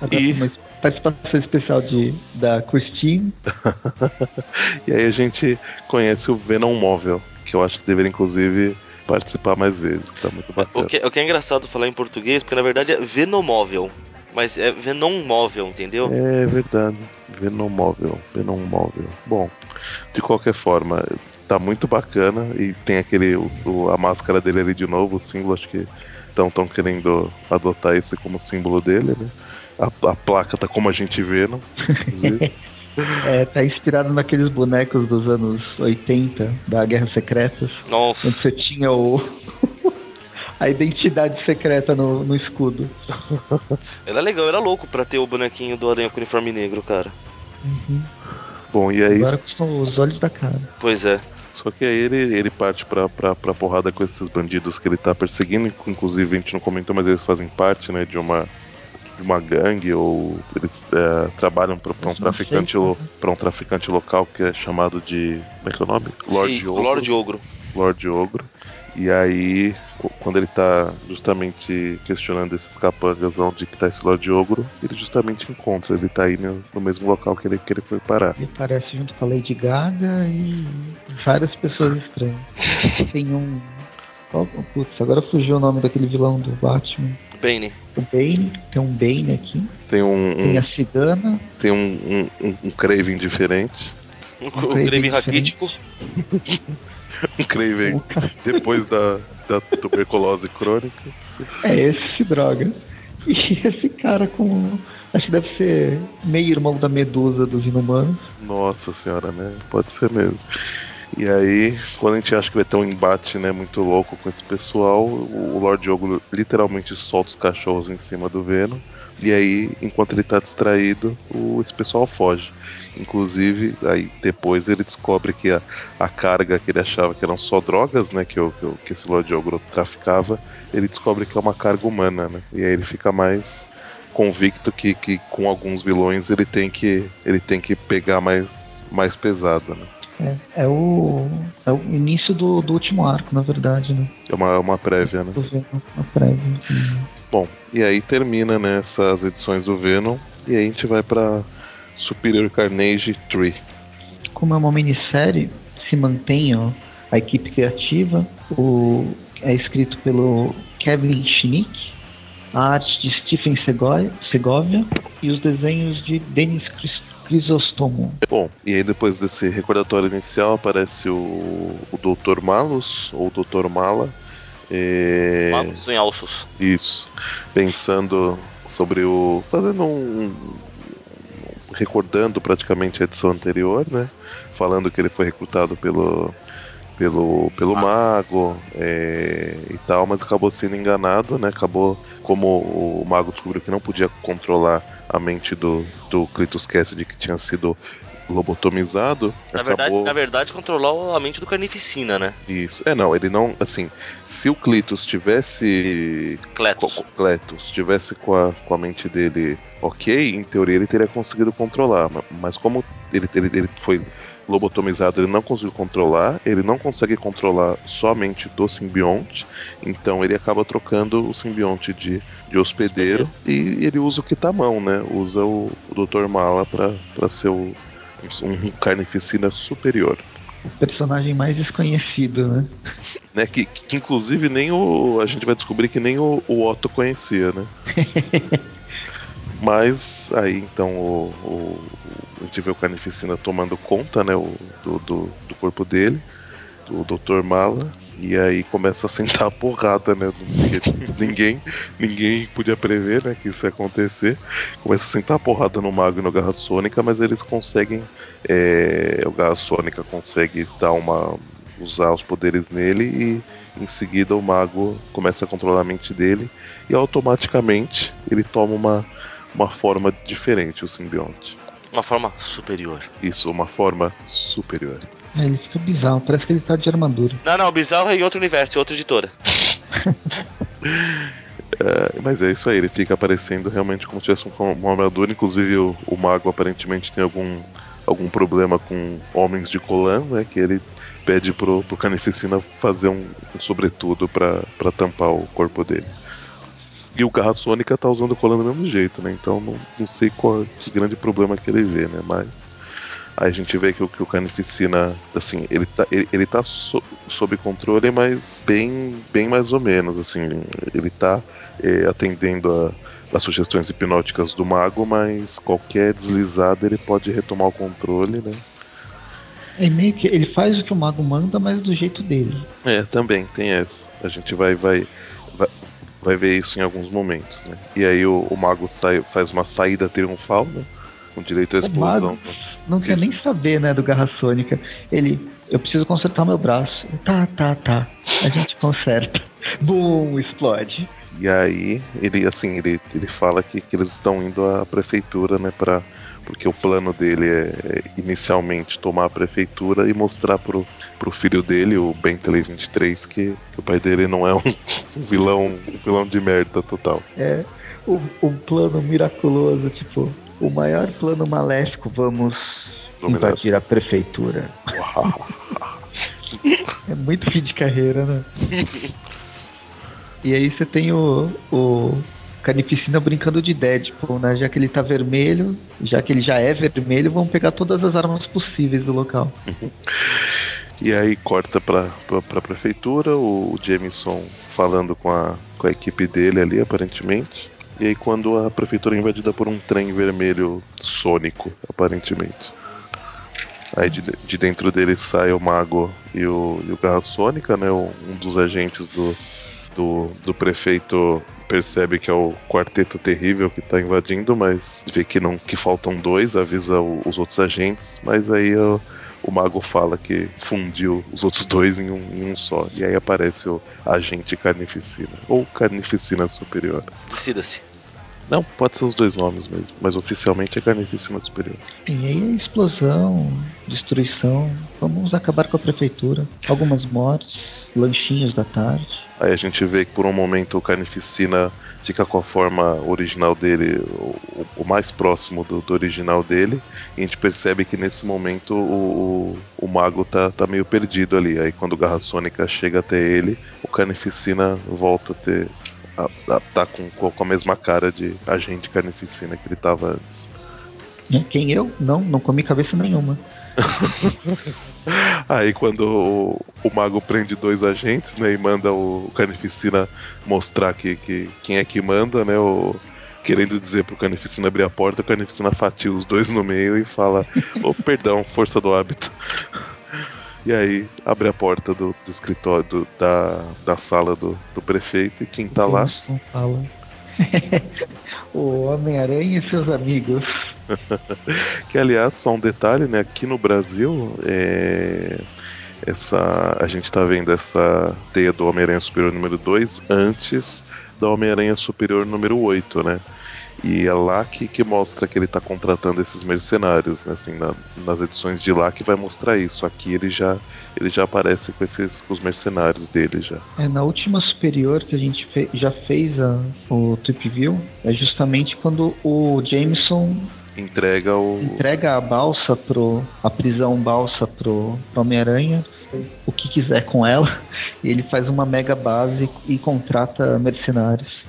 Speaker 2: Agora
Speaker 4: E-
Speaker 2: tem uma participação especial de, da Christine.
Speaker 4: E aí a gente conhece o Venom Móvel, que eu acho que deveria inclusive participar mais vezes, que tá muito
Speaker 3: O
Speaker 4: bacana.
Speaker 3: que, o que é engraçado falar em português, porque na verdade é Venomóvel. Mas é Venom móvel, entendeu?
Speaker 4: É verdade, Venom Móvel, Venom Móvel. Bom, de qualquer forma, tá muito bacana e tem aquele o- o- a máscara dele ali de novo, o símbolo, acho que estão tão querendo adotar esse como símbolo dele, né? A, a placa tá como a gente vê, não?
Speaker 2: É, tá inspirado naqueles bonecos dos anos 80, da Guerra Secretas, onde
Speaker 3: Nossa,
Speaker 2: você tinha o. a identidade secreta no, no escudo.
Speaker 3: era legal, era louco pra ter o bonequinho do Aranha com uniforme negro, cara.
Speaker 4: Bom, e aí
Speaker 2: Agora são os olhos da cara.
Speaker 3: Pois é.
Speaker 4: Só que aí ele, ele parte pra, pra, pra porrada com esses bandidos que ele tá perseguindo. Inclusive, a gente não comentou, mas eles fazem parte, né, de uma, de uma gangue ou eles é, trabalham para um traficante para um traficante local que é chamado de como é que é o nome
Speaker 3: Lord Ogro. Lord Ogro.
Speaker 4: Lord Ogro. E aí, quando ele tá justamente questionando esses capangas onde que tá esse Lord Ogro, ele justamente encontra, ele tá aí no, no, mesmo local que ele, que ele foi parar.
Speaker 2: Ele aparece junto com a Lady Gaga e várias pessoas estranhas. Tem um. Oh, putz, agora fugiu o nome daquele vilão do Batman.
Speaker 3: Bane.
Speaker 2: O Bane, tem um Bane aqui.
Speaker 4: Tem um.
Speaker 2: Tem a Cigana.
Speaker 4: Tem um, um, um, um Craven diferente.
Speaker 3: Um, um Craven raquítico.
Speaker 4: um Craven depois da, da tuberculose crônica.
Speaker 2: É, esse se droga. E esse cara com. Acho que deve ser meio irmão da Medusa dos Inumanos.
Speaker 4: Nossa senhora, né? Pode ser mesmo. E aí, quando a gente acha que vai ter um embate né, muito louco com esse pessoal, o Lord Diogo literalmente solta os cachorros em cima do Venom. E aí, enquanto ele tá distraído, o, esse pessoal foge. Inclusive, aí depois ele descobre que a, a carga que ele achava que eram só drogas, né? Que, o, que esse Lord Ogro traficava, ele descobre que é uma carga humana, né? E aí ele fica mais convicto que, que com alguns vilões ele tem que, ele tem que pegar mais, mais pesado, né?
Speaker 2: É, é, o, é o início do, do último arco, na verdade, né?
Speaker 4: É uma, uma prévia, né?
Speaker 2: Uma prévia. Sim.
Speaker 4: Bom, e aí termina nessas né, edições do Venom, e aí a gente vai para Superior Carnage 3.
Speaker 2: Como é uma minissérie, se mantém ó, a equipe criativa, o, é escrito pelo Kevin Schnick, a arte de Stephen Segovia e os desenhos de Denis Crisostomo.
Speaker 4: Bom, e aí depois desse recordatório inicial aparece o, o Dr. Malus, ou Dr. Mala,
Speaker 3: é... Magos em alços.
Speaker 4: Isso. Pensando sobre o. Fazendo um. Recordando praticamente a edição anterior, né? Falando que ele foi recrutado pelo. Pelo, pelo ah. mago é, e tal, mas acabou sendo enganado, né? Acabou, como o mago descobriu que não podia controlar a mente do, do Clitus Cassidy, que tinha sido lobotomizado.
Speaker 3: Na
Speaker 4: acabou...
Speaker 3: verdade, na verdade, controlou a mente do Carnificina, né?
Speaker 4: Isso. É, não, ele não. Assim, se o Clitus tivesse.
Speaker 3: Cletus.
Speaker 4: Cletus tivesse com a, com a mente dele ok, em teoria ele teria conseguido controlar. Mas como ele, ele, ele foi lobotomizado, ele não conseguiu controlar, ele não consegue controlar somente do simbionte, então ele acaba trocando o simbionte de, de hospedeiro e ele usa o que tá à mão, né? Usa o, o Dr. Mala para ser o, um carnificina superior.
Speaker 2: O personagem mais desconhecido, né?
Speaker 4: né que, que, inclusive nem o. A gente vai descobrir que nem o, o Otto conhecia, né? Mas aí então o, o, a gente vê o Carnificina tomando conta né, o, do, do, do corpo dele, do Dr. Mala, e aí começa a sentar a porrada, né? ninguém, ninguém podia prever né, que isso ia acontecer. Começa a sentar a porrada no Mago e no Garra Sônica, mas eles conseguem. É, o Garra Sônica consegue dar uma. usar os poderes nele e em seguida o Mago começa a controlar a mente dele e automaticamente ele toma uma, uma forma diferente, o simbionte.
Speaker 3: Uma forma superior.
Speaker 4: Isso, uma forma superior.
Speaker 2: É, ele fica bizarro, parece que ele tá de armadura.
Speaker 3: Não, não, bizarro é em outro universo, em outra editora.
Speaker 4: é, mas é isso aí, ele fica aparecendo realmente como se tivesse uma armadura. Inclusive, o, o, mago aparentemente tem algum, algum problema com homens de Colan, né? Que ele pede pro, pro Carnificina fazer um, um sobretudo para tampar o corpo dele. E o Garra Sônica tá usando colan do mesmo jeito, né? Então não, não sei qual que grande problema que ele vê, né? Mas Aí a gente vê que o, que o Carnificina, assim, ele tá, ele, ele tá so, sob controle, mas bem, bem mais ou menos, assim. Ele tá é, atendendo a, as sugestões hipnóticas do mago, mas qualquer deslizada ele pode retomar o controle, né?
Speaker 2: É meio que ele faz o que o mago manda, mas do jeito dele.
Speaker 4: É, também tem essa. A gente vai, vai, vai, ver isso em alguns momentos, né? E aí o, o mago sai, faz uma saída triunfal, né? com direito à explosão.
Speaker 2: não quer nem saber, né, do Garra Sônica. Ele, eu preciso consertar meu braço. Tá, tá, tá. A gente conserta. Bum, explode.
Speaker 4: E aí, ele, assim, ele, ele fala que, que eles estão indo à prefeitura, né, pra porque o plano dele é, é inicialmente tomar a prefeitura e mostrar pro, pro filho dele, o Bentley 23, que, que o pai dele não é um, um vilão, um vilão de merda total.
Speaker 2: É um, um plano miraculoso, tipo, o maior plano maléfico, vamos
Speaker 4: Dominar.
Speaker 2: invadir a prefeitura. É muito fim de carreira, né? e aí você tem o, o Carnificina brincando de Deadpool, né? Já que ele tá vermelho, já que ele já é vermelho, vão pegar todas as armas possíveis do local.
Speaker 4: E aí corta pra, pra, pra prefeitura, o Jameson falando com a, com a equipe dele ali, aparentemente. E aí quando a prefeitura é invadida por um trem vermelho sônico, aparentemente. Aí de, de dentro dele sai o Mago e o, e o Garra Sônica, né? Um dos agentes do, do, do prefeito percebe que é o quarteto terrível que tá invadindo, mas vê que não que faltam dois, avisa o- os outros agentes, mas aí o, o mago fala que fundiu os outros dois em um, em um só. E aí aparece o agente carnificina, ou carnificina superior.
Speaker 3: Decida-se.
Speaker 4: Não, pode ser os dois nomes mesmo, mas oficialmente é carnificina superior.
Speaker 2: E aí é explosão, destruição. Vamos acabar com a prefeitura. Algumas mortes, lanchinhos da tarde.
Speaker 4: Aí a gente vê que por um momento o Carnificina fica com a forma original dele, o, o mais próximo do, do original dele, e a gente percebe que nesse momento o, o, o mago tá, tá meio perdido ali. Aí quando o Garra Sônica chega até ele, o Carnificina volta a ter. A, a, tá com, com a mesma cara de agente Carnificina que ele tava antes.
Speaker 2: Quem eu? Não, não comi cabeça nenhuma.
Speaker 4: Aí quando o, o mago prende dois agentes, né, e manda o Carnificina mostrar que, que quem é que manda, né, o, querendo dizer pro Carnificina abrir a porta, o Carnificina fatia os dois no meio e fala, oh, perdão, força do hábito. E aí abre a porta do, do escritório, do- da, da sala do, do prefeito, e quem tá lá?
Speaker 2: O Homem-Aranha e seus amigos.
Speaker 4: Que aliás, só um detalhe, né? Aqui no Brasil, é, essa, a gente tá vendo essa teia do Homem-Aranha Superior número 2 antes da Homem-Aranha Superior número 8, né? E é lá que, que mostra que ele tá contratando esses mercenários, né? Assim, na- nas edições de lá que vai mostrar isso. Aqui ele já, ele já aparece com esses com os mercenários dele já.
Speaker 2: É, na última superior que a gente fe- já fez a, o Trip View, é justamente quando o Jameson
Speaker 4: Entrega o.
Speaker 2: entrega a balsa pro. a prisão balsa pro, pro Homem-Aranha, o que quiser com ela, e ele faz uma mega base e contrata mercenários.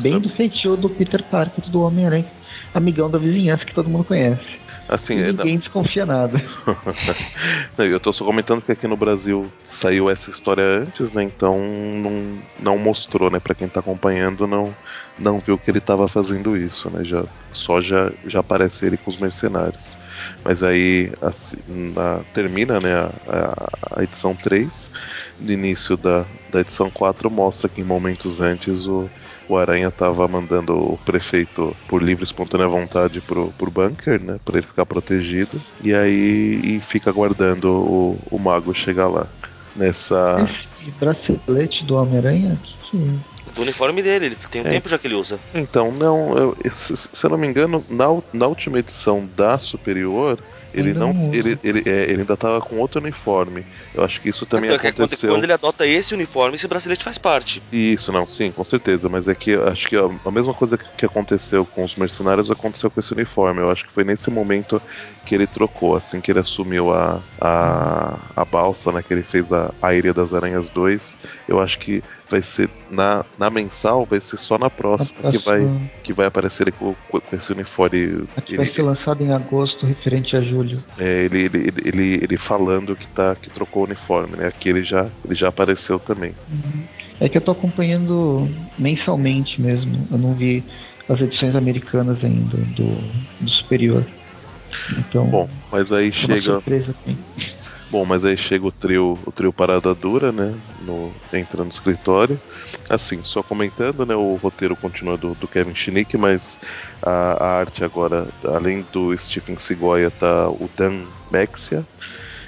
Speaker 2: Bem do feitio do Peter Parker do Homem-Aranha, amigão da vizinhança que todo mundo conhece.
Speaker 4: Assim,
Speaker 2: E
Speaker 4: é,
Speaker 2: ninguém desconfia nada.
Speaker 4: Não, eu tô só comentando que aqui no Brasil saiu essa história antes, né? Então não, não mostrou, né? Pra quem tá acompanhando, não, não viu que ele tava fazendo isso, né? Já, só já, já aparece ele com os mercenários. Mas aí assim, na- termina né, a, a- a edição 3. No início da, da edição 4 mostra que em momentos antes o, o Aranha tava mandando o prefeito por livre e espontânea vontade pro, pro bunker, né? Pra ele ficar protegido. E aí e fica aguardando o, o mago chegar lá. Nessa.
Speaker 2: Esse bracelete do Homem-Aranha, que, que
Speaker 3: Do uniforme dele, ele tem um
Speaker 4: É.
Speaker 3: tempo já que ele usa.
Speaker 4: Então, não, eu- se, se eu não me engano, na, na última edição da Superior, ele
Speaker 2: Ainda
Speaker 4: não.
Speaker 2: não
Speaker 4: ele, ele, é, ele ainda tava com outro uniforme. Eu acho que isso também
Speaker 3: Então, é que quando-
Speaker 4: aconteceu.
Speaker 3: Quando ele adota esse uniforme, esse bracelete faz parte.
Speaker 4: Isso, não, sim, com certeza. Mas é que acho que a, a mesma coisa que, que aconteceu com os mercenários aconteceu com esse uniforme. Eu acho que foi nesse momento que ele trocou, assim que ele assumiu a, a, a balsa, né? Que ele fez a, a Ilha das Aranhas 2. Eu acho que vai ser na, na mensal, vai ser só na próxima,
Speaker 2: Na
Speaker 4: que, vai,
Speaker 2: próxima.
Speaker 4: que vai aparecer ele com, com esse uniforme.
Speaker 2: que vai
Speaker 4: Ele,
Speaker 2: ser lançado em agosto, referente a julho.
Speaker 4: é, ele, ele, ele, ele, ele falando que, tá, que trocou o uniforme, né? Aqui ele já, ele já apareceu também.
Speaker 2: É que eu tô acompanhando mensalmente mesmo. Eu não vi as edições americanas ainda do, do Superior. Então,
Speaker 4: Bom, mas aí
Speaker 2: é
Speaker 4: chega.
Speaker 2: surpresa.
Speaker 4: Bom, mas aí chega o trio, o trio Parada Dura, né? No, entra no escritório. Assim, só comentando, né? O roteiro continua do, do Kevin Schnick, mas a, a arte agora, além do Stephen Segoya, tá o Dan Mexia.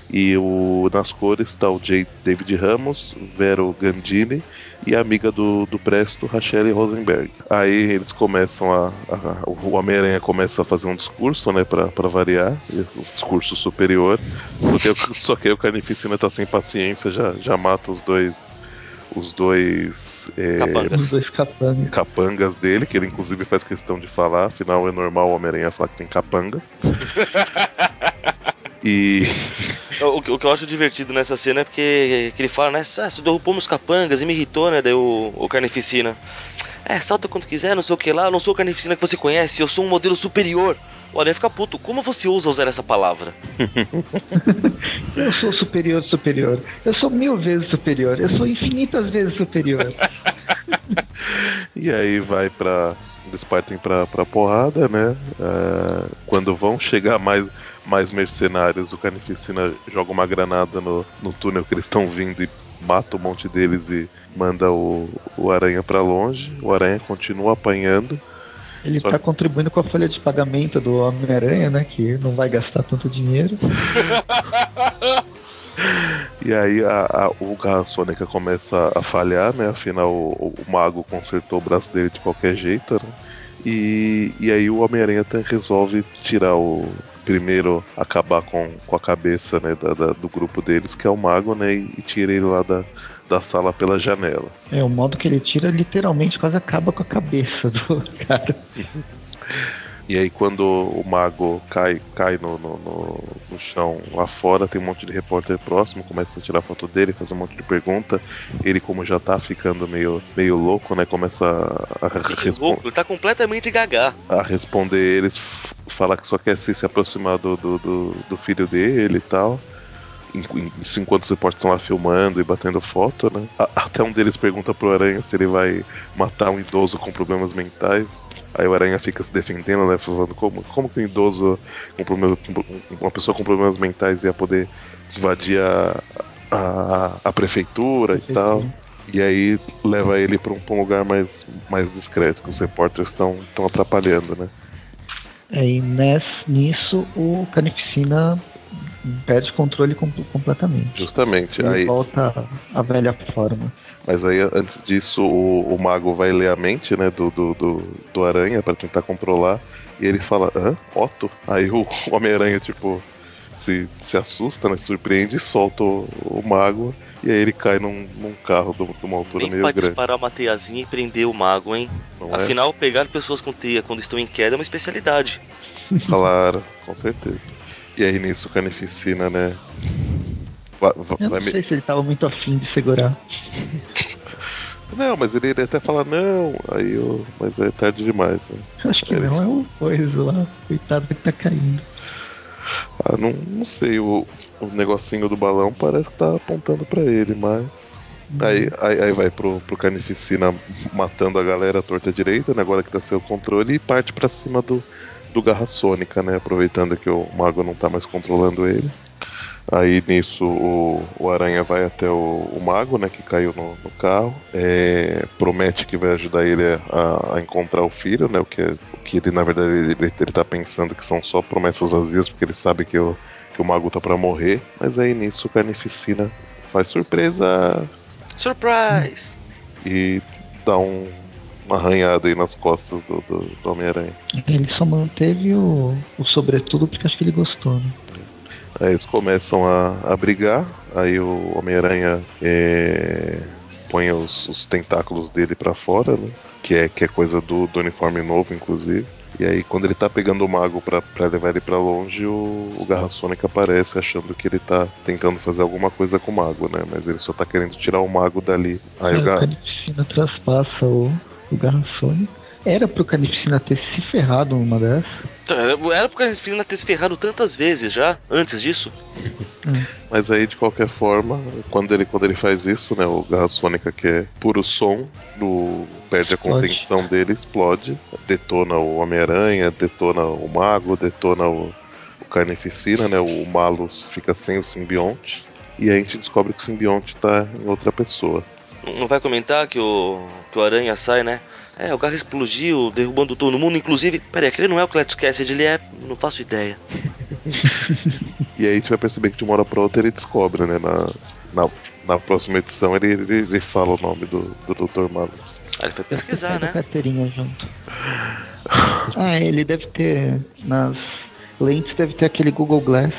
Speaker 4: E o, nas cores tá o J. David Ramos, Vero Gandini e a amiga do, do Presto, Rachel Rosenberg. Aí eles começam a. a o Homem-Aranha começa a fazer um discurso, né, pra, pra variar, um discurso superior. Só que aí o Carnificina tá sem paciência, já, já mata os dois. Os dois. É,
Speaker 3: Capangas.
Speaker 2: Os dois capangas.
Speaker 4: capangas dele, que ele inclusive faz questão de falar, afinal é normal o Homem-Aranha falar que tem capangas. e.
Speaker 3: O, o que eu acho divertido nessa cena é porque que ele fala, né? Ah, você derrubou meus capangas e me irritou, né? Daí o, o Carnificina. É, salta quando quiser, não sei o que lá, eu não sou o Carnificina que você conhece, eu sou um modelo superior. O Aranha fica puto, como você usa usar essa palavra?
Speaker 2: Eu sou superior, superior. Eu sou mil vezes superior. Eu sou infinitas vezes superior.
Speaker 4: E aí vai pra. Eles partem pra, pra porrada, né? É, quando vão chegar mais, mais mercenários, o Carnificina joga uma granada no, no túnel que eles estão vindo e mata um monte deles e manda o, o Aranha pra longe. O Aranha continua apanhando.
Speaker 2: Ele
Speaker 4: Só
Speaker 2: tá
Speaker 4: que-
Speaker 2: contribuindo com a folha de pagamento do Homem-Aranha, né? Que não vai gastar tanto dinheiro.
Speaker 4: E aí a, a- o Garra Sônica começa a falhar, né? Afinal, o, o mago consertou o braço dele de qualquer jeito, né? E, e aí o Homem-Aranha resolve tirar o. Primeiro acabar com, com a cabeça né, da- da- do grupo deles, que é o mago, né? E, e tira ele lá da, da sala pela janela.
Speaker 2: É, o modo que ele tira literalmente quase acaba com a cabeça do cara.
Speaker 4: E aí quando o mago cai, cai no, no, no- no chão lá fora, tem um monte de repórter próximo, começa a tirar foto dele, fazer um monte de pergunta. Ele, como já tá ficando meio, meio louco, né? Começa a, a, respon-
Speaker 3: Louco, ele tá completamente gagá.
Speaker 4: a responder eles, f- fala que só quer se, se aproximar do, do, do- do filho dele e tal. Isso enquanto os repórteres estão lá filmando e batendo foto, né? Até um deles pergunta pro Aranha se ele vai matar um idoso com problemas mentais. Aí o Aranha fica se defendendo, né? Falando como, como que um idoso, com problema- com- uma pessoa com problemas mentais ia poder invadir a, a, a prefeitura e tal. E aí leva ele pra um, um lugar mais, mais discreto, que os repórteres estão atrapalhando, né?
Speaker 2: Aí ness, nisso o Carnificina perde controle com- completamente.
Speaker 4: Justamente.
Speaker 2: Ele
Speaker 4: Aí,
Speaker 2: volta à velha forma.
Speaker 4: mas aí, antes disso, o, o mago vai ler a mente né, do, do, do, do Aranha pra tentar controlar. E ele fala, hã? Otto? Aí o Homem-Aranha, tipo, se, se assusta, né? Se surpreende e solta o, o mago. E aí ele cai num, num carro de uma altura
Speaker 3: Nem
Speaker 4: meio grande.
Speaker 3: disparar uma teiazinha e prender o mago, hein?
Speaker 4: Não é?
Speaker 3: Afinal, pegar pessoas com teia quando estão em queda é uma especialidade.
Speaker 4: Claro, com certeza. E aí nisso o Carnificina, né? Vai, vai-
Speaker 2: Eu não
Speaker 4: me-
Speaker 2: sei se ele tava muito afim de segurar.
Speaker 4: Não, mas ele, ele até fala não, aí eu. Mas é tarde demais, né?
Speaker 2: Acho que
Speaker 4: É
Speaker 2: não, é o coisa lá. Coitado que tá caindo.
Speaker 4: Ah, não, não sei, o, o negocinho do balão parece que tá apontando pra ele, mas. Aí, aí, aí vai pro, pro Carnificina matando a galera à torta direita, né? Agora que tá sem o controle, e parte pra cima do, do Garra Sônica, né? Aproveitando que o mago não tá mais controlando ele. Aí nisso o, o Aranha vai até o, o mago, né? Que caiu no, no carro. É, promete que vai ajudar ele a, a encontrar o filho, né? O que, é- o que ele, na verdade, ele, ele tá pensando que são só promessas vazias, porque ele sabe que o, que o mago tá pra morrer. Mas aí nisso o Carnificina faz surpresa
Speaker 3: Surprise!
Speaker 4: e dá um, uma arranhada aí nas costas do, do, do Homem-Aranha.
Speaker 2: Ele só manteve o, o sobretudo porque acho que ele gostou, né?
Speaker 4: Aí eles começam a, a brigar, aí o Homem-Aranha é, põe os, os tentáculos dele pra fora, né? Que é, que é coisa do, do uniforme novo, inclusive. E aí, quando ele tá pegando o mago pra, pra levar ele pra longe, o, o Garra Sônica aparece achando que ele tá tentando fazer alguma coisa com o mago, né? Mas ele só tá querendo tirar o mago dali. Aí
Speaker 2: Aí
Speaker 4: o
Speaker 2: o
Speaker 4: Garra.
Speaker 2: Carnificina traspassa o, o Garra Sônica. Era pro Carnificina ter se ferrado numa dessas.
Speaker 3: Então, Era porque a Carnificina ter se ferrado tantas vezes já, antes disso.
Speaker 4: Mas aí, de qualquer forma, quando ele, quando ele faz isso, né, o Garra Sônica, que é puro som, do, perde a
Speaker 2: Explode.
Speaker 4: contenção dele, explode, detona o Homem-Aranha, detona o Mago, detona o, o Carnificina, né, o Malus fica sem o simbionte, e aí a gente descobre que o simbionte tá em outra pessoa.
Speaker 3: Não vai comentar que o, que o Aranha sai, né? É, o carro explodiu, derrubando todo mundo, inclusive. Peraí, aquele não é o Cletus Cassidy, ele é. Não faço ideia.
Speaker 4: E aí a gente vai perceber que de uma hora pra outra ele descobre, né, na, na, na próxima edição ele, ele, ele fala o nome do, do Dr. Malus.
Speaker 3: Aí ele foi
Speaker 2: Deve ter
Speaker 3: pesquisar, né?
Speaker 2: carteirinha junto. Ah, ele deve ter. Nas lentes deve ter aquele Google Glass.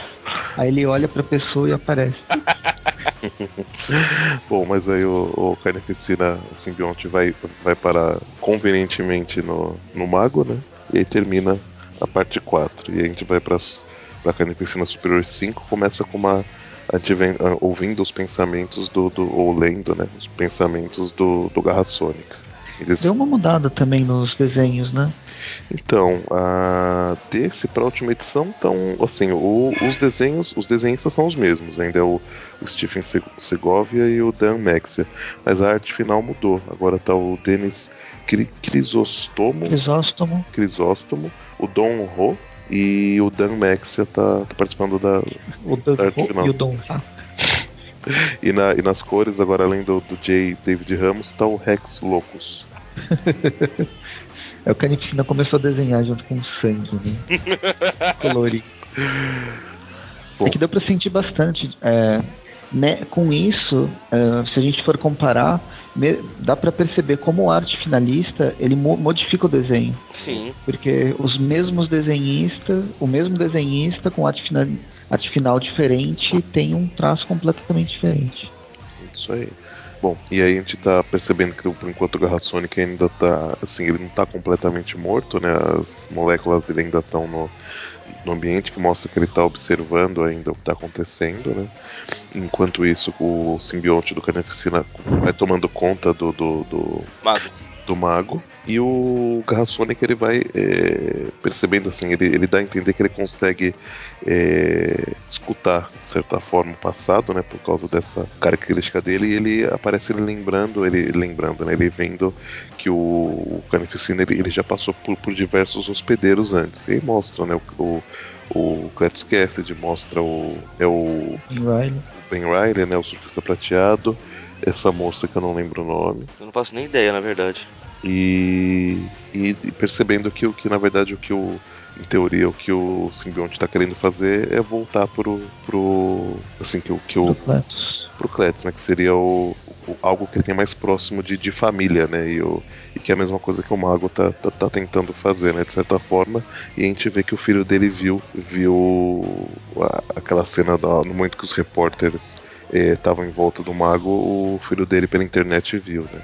Speaker 2: Aí ele olha pra pessoa e aparece.
Speaker 4: Bom, mas aí o, o Carnificina, o simbionte, vai, vai parar convenientemente no, no Mago, né? E aí termina a parte 4. E a gente vai pra, pra Carnificina Superior 5, começa com uma. A gente vem ah, ouvindo os pensamentos do, do. ou lendo, né? Os pensamentos do, do Garra Sônica. Eles
Speaker 2: Deu uma mudada também nos desenhos, né?
Speaker 4: Então, a, desse para a última edição, então, assim, o- os desenhos, os desenhistas são os mesmos, ainda é o, o Stephen Se- Segovia e o Dan Maxia, mas a arte final mudou. Agora tá o Denis Cri- Crisostomo,
Speaker 2: Crisóstomo.
Speaker 4: Crisóstomo, o Don Ho e o Dan Maxia tá, tá participando da
Speaker 2: Doug
Speaker 4: Arte
Speaker 2: Ho
Speaker 4: final.
Speaker 2: e o Don Ra.
Speaker 4: e, na- e nas cores agora além do, do J. David Ramos tá o Rex Locus.
Speaker 2: É o Carnificina começou a desenhar junto com o sangue, né? Colorir. É que deu pra sentir bastante. é, né, com isso, é, se a gente for comparar, me- dá pra perceber como o arte finalista ele mo- modifica o desenho.
Speaker 3: Sim.
Speaker 2: Porque os mesmos desenhistas, o mesmo desenhista com arte final, arte final diferente tem um traço completamente diferente.
Speaker 4: Isso aí. Bom, e aí a gente tá percebendo que por enquanto o Garra Sônica ainda tá. Assim, ele não tá completamente morto, né? As moléculas dele ainda estão no, no ambiente, que mostra que ele tá observando ainda o que tá acontecendo, né? Enquanto isso, o simbionte do Carnificina vai tomando conta do, do, do,
Speaker 3: Mago.
Speaker 4: Do mago. E o Garra Sônica ele vai é, percebendo assim, ele, ele dá a entender que ele consegue é, escutar, de certa forma, o passado, né? Por causa dessa característica dele, e ele aparece ele lembrando, ele lembrando, né? Ele vendo que o, o Carnificina ele, ele já passou por, por diversos hospedeiros antes. E mostra, né? O, o, o Cletus Cassidy mostra o. É o
Speaker 2: Em Riley.
Speaker 4: Ben Riley, né? O surfista prateado. Essa moça que eu não lembro o nome.
Speaker 3: Eu não faço nem ideia, na verdade.
Speaker 4: E, e, e percebendo que, o que na verdade o que o em teoria o que o simbionte está querendo fazer é voltar pro pro assim que o que o
Speaker 2: Do Cletus.
Speaker 4: pro Cletus, né, que seria o, o- algo que ele tem mais próximo de, de família, né, e, o, e que é a mesma coisa que o mago tá, tá, tá tentando fazer, né, de certa forma, e a gente vê que o filho dele viu viu a- aquela cena da- no momento que os repórteres estavam em volta do mago, o filho dele pela internet viu, né.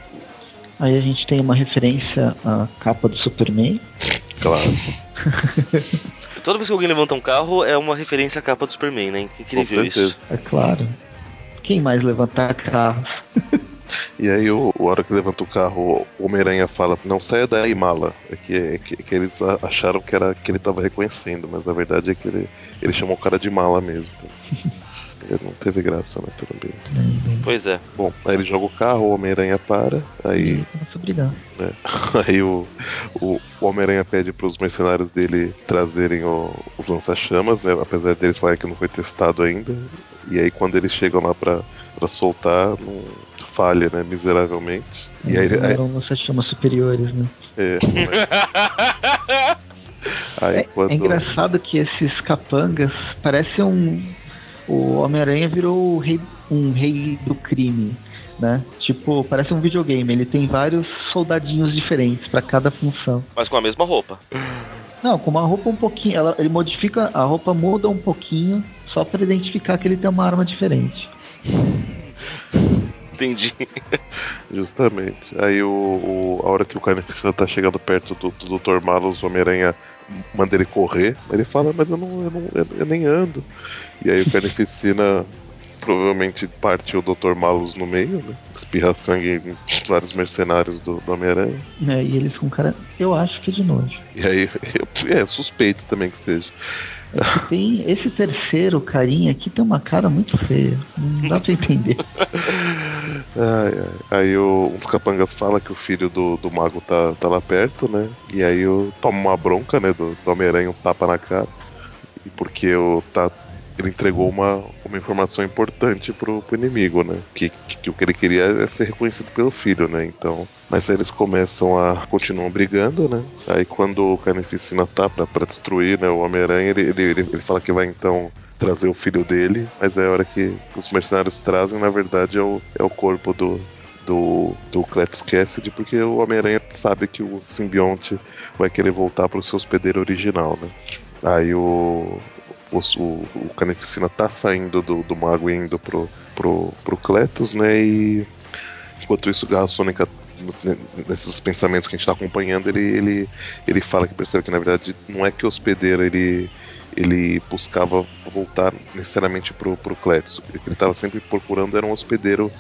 Speaker 2: Aí a gente tem uma referência à capa do Superman.
Speaker 4: Claro.
Speaker 3: Toda vez que alguém levanta um carro, é uma referência à capa do Superman, né? Incrível isso.
Speaker 2: É claro. Quem mais levantar carros?
Speaker 4: E aí, o, a hora que levanta o carro, o Homem-Aranha fala: Não saia daí, mala. É que, é que, que eles acharam que, era, que ele tava reconhecendo, mas a verdade é que ele, ele chamou o cara de mala mesmo. Não teve graça, né? Tudo bem.
Speaker 3: Pois é.
Speaker 4: Bom, aí ele joga o carro, o Homem-Aranha para, aí, né, aí o, o, o Homem-Aranha pede pros mercenários dele trazerem o- os lança-chamas, né? Apesar deles falarem que não foi testado ainda. E aí quando eles chegam lá pra, pra soltar, não, falha, né? Miseravelmente. E aí, aí,
Speaker 2: eram lança-chamas superiores, né?
Speaker 4: é, aí
Speaker 2: É,
Speaker 4: quando.
Speaker 2: é engraçado que esses capangas parecem um. O Homem-Aranha virou o rei- um rei do crime, né? Tipo, parece um videogame. Ele tem vários soldadinhos diferentes pra cada função.
Speaker 3: Mas com a mesma roupa.
Speaker 2: Não, com uma roupa um pouquinho. Ela, ele modifica, a roupa muda um pouquinho só pra identificar que ele tem uma arma diferente.
Speaker 3: Entendi.
Speaker 4: Justamente. Aí o, o- a hora que o Carnificina tá chegando perto do, do Dr. Malus, o Homem-Aranha manda ele correr. Ele fala, mas eu não, eu não eu, eu nem ando. E aí o Carnificina provavelmente parte o Dr. Malus no meio, né? Espirra sangue em vários mercenários do, do Homem-Aranha.
Speaker 2: né? E eles com cara. Eu acho que é de nojo.
Speaker 4: E aí, eu, é, suspeito também que seja.
Speaker 2: Tem esse terceiro carinha aqui tem uma cara muito feia. Não dá pra entender.
Speaker 4: Ai, ai. Aí o, um dos capangas fala que o filho do, do mago tá, tá lá perto, né? E aí eu toma uma bronca, né? Do, do Homem-Aranha, um tapa na cara. E porque o, tá, ele entregou uma, uma informação importante pro, pro inimigo, né? Que, que, que, o que ele queria é ser reconhecido pelo filho, né? Então. Mas aí eles começam a. continuam brigando, né? Aí quando o Carnificina tá pra, pra destruir né, o Homem-Aranha, ele, ele, ele, ele fala que vai então trazer o filho dele, mas é a hora que os mercenários trazem, na verdade, é o, é o corpo do, do, do Cletus Cassidy, porque o Homem-Aranha sabe que o simbionte vai querer voltar para o seu hospedeiro original, né? Aí o, o, o Carnificina tá saindo do, do mago e indo pro, pro, pro Cletus, né? E enquanto isso, Garra Sônica nesses pensamentos que a gente está acompanhando, ele, ele, ele fala que percebe que na verdade não é que o hospedeiro ele ele buscava voltar necessariamente pro, pro Cletus. O que ele estava sempre procurando era um hospedeiro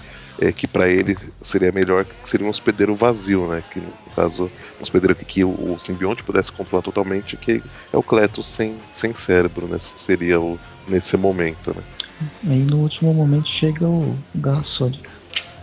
Speaker 4: é, que para ele seria melhor que seria um hospedeiro vazio, né? Que no caso, um hospedeiro que, que o, o, simbionte pudesse controlar totalmente, que é o Cletus sem, sem cérebro, né? Seria o, nesse momento, né?
Speaker 2: Aí no último momento chega o Sônica.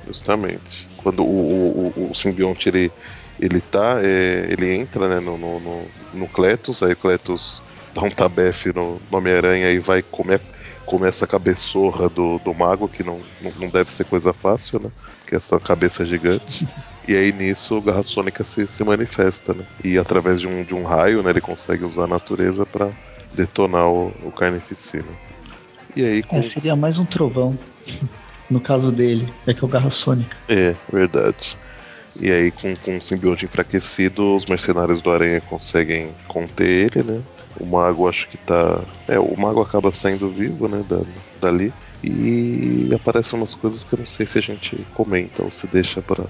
Speaker 4: Justamente. Quando o, o, o, simbionte ele, ele tá, é, ele entra né, no, no, no, no Cletus, aí o Cletus dá um tabefe no, no Homem-Aranha e vai comer, comer essa cabeçorra do, do mago, que não, não deve ser coisa fácil, né? Porque essa cabeça é gigante. E aí nisso o Garra Sônica se, se manifesta, né? E através de um, de um raio, né, ele consegue usar a natureza para detonar o, o Carnificina. E aí com...
Speaker 2: é, seria mais um trovão. No caso dele, é que é o Garra Sônica.
Speaker 4: É, verdade. E aí, com, com o simbionte enfraquecido, os mercenários do Aranha conseguem conter ele, né? O mago acho que tá. É, o mago acaba saindo vivo, né? Da, dali. E aparecem umas coisas que eu não sei se a gente comenta ou se deixa pra.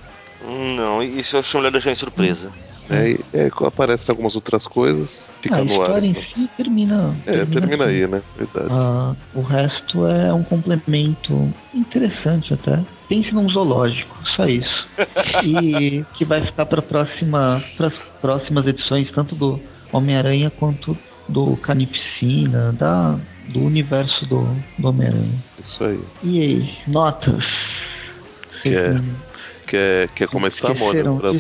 Speaker 3: Não, isso eu acho melhor deixar em surpresa.
Speaker 4: É, e, é, aparecem algumas outras coisas, fica
Speaker 2: ah,
Speaker 4: no ar.
Speaker 2: A história em si termina.
Speaker 4: É, termina, termina aí, né? Verdade.
Speaker 2: Ah, o resto é um complemento interessante até. Pense num zoológico, só isso. e que vai ficar para próxima, as próximas edições, tanto do Homem-Aranha quanto do Carnificina, da, do universo do, do Homem-Aranha.
Speaker 4: Isso aí.
Speaker 2: E aí, notas?
Speaker 4: Quer, quer, quer começar, Mônio? Pra,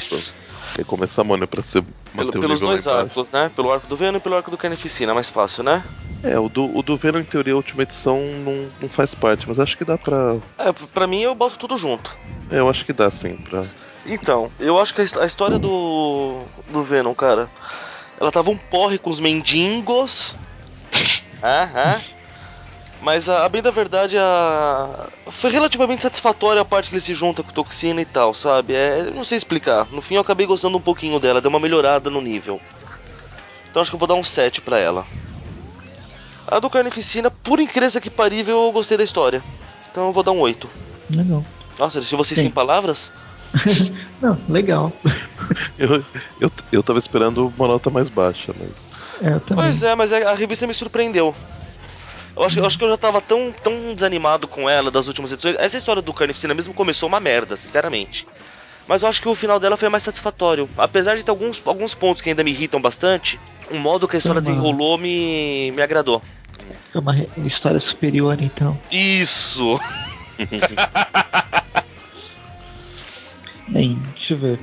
Speaker 4: quer começar, Mônio, pra ser
Speaker 3: Pelo, Pelos dois arcos, né? Pelo arco do Venom e pelo arco do Carnificina, mais fácil, né?
Speaker 4: É, o do, o do Venom, em teoria, a última edição não, não faz parte, mas acho que dá pra.
Speaker 3: É, pra mim eu boto tudo junto.
Speaker 4: É, eu acho que dá sim pra.
Speaker 3: Então, eu acho que a história do. do Venom, cara. Ela tava um porre com os mendigos. ah, ah. Mas a, a, bem da verdade, a... foi relativamente satisfatória a parte que ele se junta com toxina e tal, sabe? É, não sei explicar. No fim eu acabei gostando um pouquinho dela, deu uma melhorada no nível. Então acho que eu vou dar um 7 pra ela. A do Carnificina, por incrível que parível, eu gostei da história. Então eu vou dar um 8.
Speaker 2: Legal.
Speaker 3: Nossa, deixei vocês Sim. sem palavras?
Speaker 2: Não, legal.
Speaker 4: eu, eu, eu tava esperando uma nota mais baixa, mas.
Speaker 2: É,
Speaker 3: pois é, mas a revista me surpreendeu. Eu acho, eu acho que eu já tava tão, tão desanimado com ela das últimas edições. Essa história do Carnificina mesmo começou uma merda, sinceramente. Mas eu acho que o final dela foi mais satisfatório. Apesar de ter alguns, alguns pontos que ainda me irritam bastante, o modo que a história desenrolou me, me agradou.
Speaker 2: É uma história superior, então.
Speaker 3: Isso!
Speaker 2: Bem, deixa eu ver.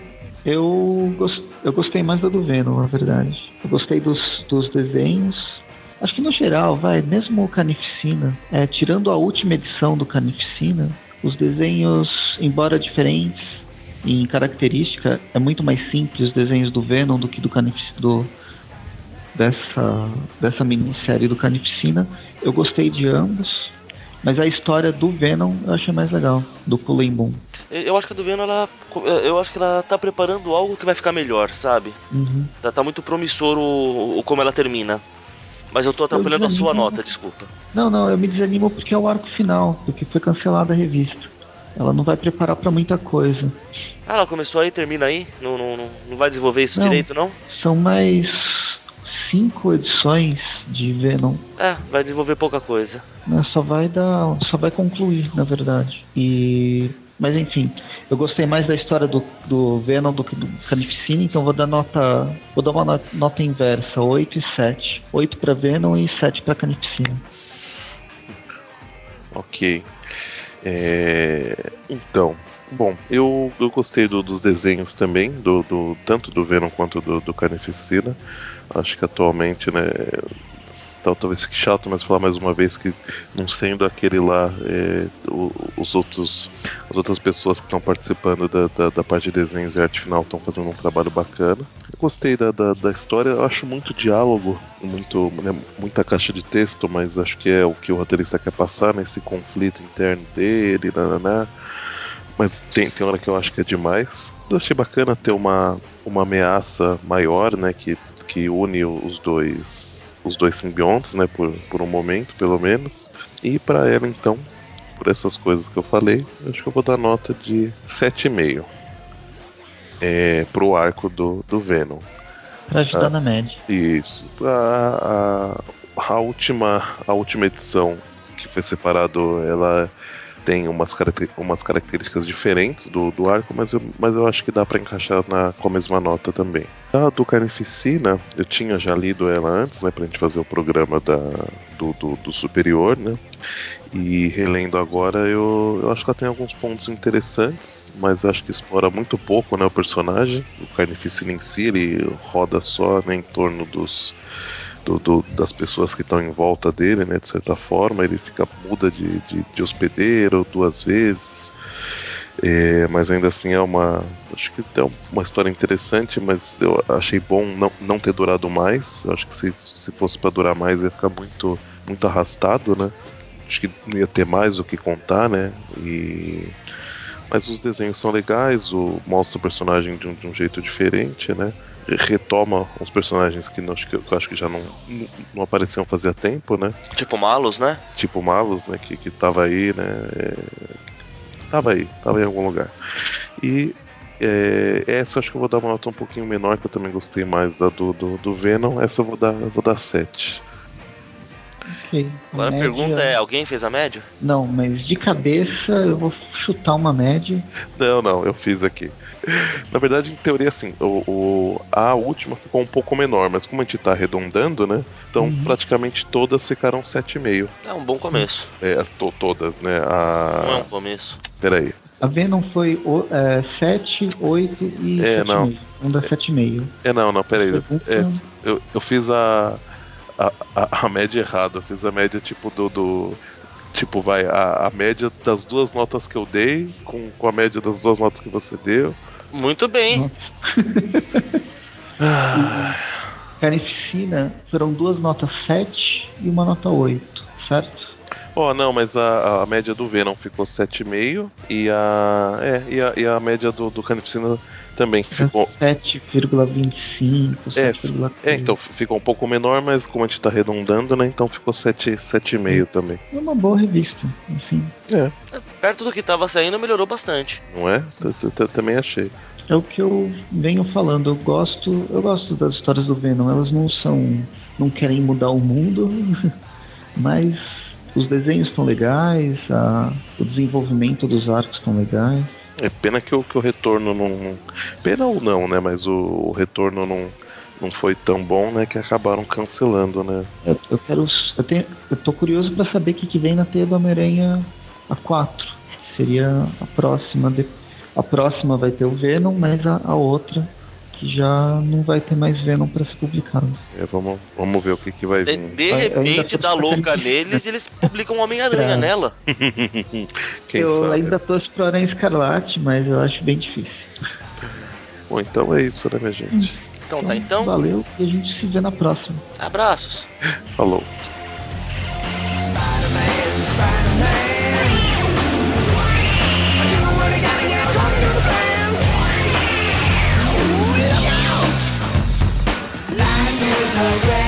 Speaker 2: Eu, gost... eu gostei mais da do Venom, na verdade. Eu gostei dos, dos desenhos. Acho que no geral, vai, mesmo o Canificina, é, tirando a última edição do Canificina, os desenhos, embora diferentes em característica, é muito mais simples os desenhos do Venom do que do Canificina. Do, dessa, dessa minissérie do Canificina. Eu gostei de ambos. Mas a história do Venom eu achei mais legal, do Pulling Boom.
Speaker 3: Eu acho que a do Venom, ela. Eu acho que ela tá preparando algo que vai ficar melhor, sabe?
Speaker 2: Uhum.
Speaker 3: Tá, tá, muito promissor o, o, como ela termina. Mas eu tô atrapalhando eu a sua nota, desculpa.
Speaker 2: Não, não, eu me desanimo porque é o arco final, porque foi cancelada a revista. Ela não vai preparar para muita coisa.
Speaker 3: Ah, ela começou aí, termina aí? Não, não, não, não vai desenvolver isso
Speaker 2: não,
Speaker 3: direito, não?
Speaker 2: São mais cinco edições de Venom.
Speaker 3: É, vai desenvolver pouca coisa.
Speaker 2: Não, só vai dar. Só vai concluir, na verdade. E. Mas enfim, eu gostei mais da história do, do Venom do que do Carnificina, então vou dar nota. Vou dar uma nota, nota inversa, 8 e 7. 8 para Venom e 7 para Carnificina.
Speaker 4: Ok. É... Então, Bom, eu, eu gostei do, dos desenhos também, do, do, tanto do Venom quanto do, do Carnificina. Acho que atualmente, né, tal, talvez fique chato, mas falar mais uma vez que não sendo aquele lá, é, os outros, as outras pessoas que estão participando da, da, da, parte de desenhos e arte final estão fazendo um trabalho bacana. Eu gostei da, da, da história, eu acho muito diálogo, muito, né, muita caixa de texto, mas acho que é o que o roteirista quer passar nesse conflito interno dele, né mas tem, tem hora que eu acho que é demais. Eu achei bacana ter uma, uma ameaça maior, né, que, que une os dois os dois simbiontes, né, por, por um momento, pelo menos. E para ela, então, por essas coisas que eu falei, acho que eu vou dar nota de 7,5 é, pro arco do, do Venom.
Speaker 2: Pra ajudar ah, na média.
Speaker 4: Isso. A, a, a, última, a última edição que foi separado, ela tem umas, umas características diferentes do, do arco, mas eu, mas eu acho que dá para encaixar na, com a mesma nota também. A do Carnificina, eu tinha já lido ela antes, né, pra gente fazer o programa da, do, do, do Superior, né? E relendo agora, eu, eu acho que ela tem alguns pontos interessantes, mas acho que explora muito pouco né, o personagem. O Carnificina em si, ele roda só né, em torno dos do, do, das pessoas que estão em volta dele, né? De certa forma, ele fica muda de, de, de hospedeiro duas vezes. É, mas ainda assim é uma. Acho que é uma história interessante, mas eu achei bom não, não ter durado mais. Acho que se, se fosse para durar mais ia ficar muito, muito arrastado, né? Acho que não ia ter mais o que contar, né? E. Mas os desenhos são legais, o, mostra o personagem de um, de um jeito diferente, né? Retoma os personagens que, não, que eu acho que já não, não apareciam fazia tempo, né?
Speaker 3: Tipo Malus, né?
Speaker 4: Tipo Malus, né? Que, que tava aí, né? É... Tava aí, tava em algum lugar. E é, essa acho que eu vou dar uma nota um pouquinho menor, que eu também gostei mais da do, do, do Venom. Essa eu vou dar, eu vou dar 7.
Speaker 3: Okay. Agora média... a pergunta é: alguém fez a média?
Speaker 2: Não, mas de cabeça eu vou chutar uma média.
Speaker 4: Não, não, eu fiz aqui. Na verdade, em teoria, assim, o, o, a última ficou um pouco menor, mas como a gente tá arredondando, né? Então uhum. praticamente todas ficaram 7,5.
Speaker 3: É um bom começo.
Speaker 4: É, as, to, todas, né? A...
Speaker 3: Não é um começo.
Speaker 4: Peraí.
Speaker 2: A Venom foi o, é, 7, 8 e
Speaker 4: é, 7 não.
Speaker 2: Um dá 7,5.
Speaker 4: É, não, não, peraí. É, eu, eu fiz a, a, a, a média errada. Eu fiz a média tipo do, do Tipo, vai, a, a média das duas notas que eu dei com, com a média das duas notas que você deu.
Speaker 3: Muito bem.
Speaker 2: Carnificina foram duas notas 7 e uma nota 8, certo?
Speaker 4: Ó, oh, não, mas a, a média do Venom ficou 7,5 e a. É, e a, e a média do, do Carnificina também ficou.
Speaker 2: 7,25,
Speaker 4: é, é, então ficou um pouco menor, mas como a gente tá arredondando, né? Então ficou 7,5 também.
Speaker 2: É uma boa revista, enfim.
Speaker 4: É.
Speaker 3: Perto do que tava saindo, melhorou bastante.
Speaker 4: Não é? Também achei.
Speaker 2: É o que eu venho falando, eu gosto, eu gosto das histórias do Venom, elas não são. não querem mudar o mundo, mas os desenhos estão legais, a, o desenvolvimento dos arcos estão legais.
Speaker 4: É pena que o, que o retorno não. Pena ou não, né? Mas o, o retorno não, não foi tão bom, né? Que acabaram cancelando, né?
Speaker 2: Eu, eu quero. Eu, tenho, eu tô curioso para saber o que, que vem na teia do Homem-Aranha a 4. Seria a próxima. De, a próxima vai ter o Venom, mas a, a outra que já não vai ter mais Venom para ser publicado.
Speaker 4: É, vamos, vamos ver o que, que vai vir.
Speaker 3: De, de repente, dá louca neles e eles publicam Homem-Aranha é. nela.
Speaker 2: eu sabe? ainda torço pro Aranha Escarlate, mas eu acho bem difícil.
Speaker 4: Bom, então é isso, né, minha gente?
Speaker 3: Então, então tá, então.
Speaker 2: Valeu e a gente se vê na próxima.
Speaker 3: Abraços.
Speaker 4: Falou. Spider-Man, Spider-Man. away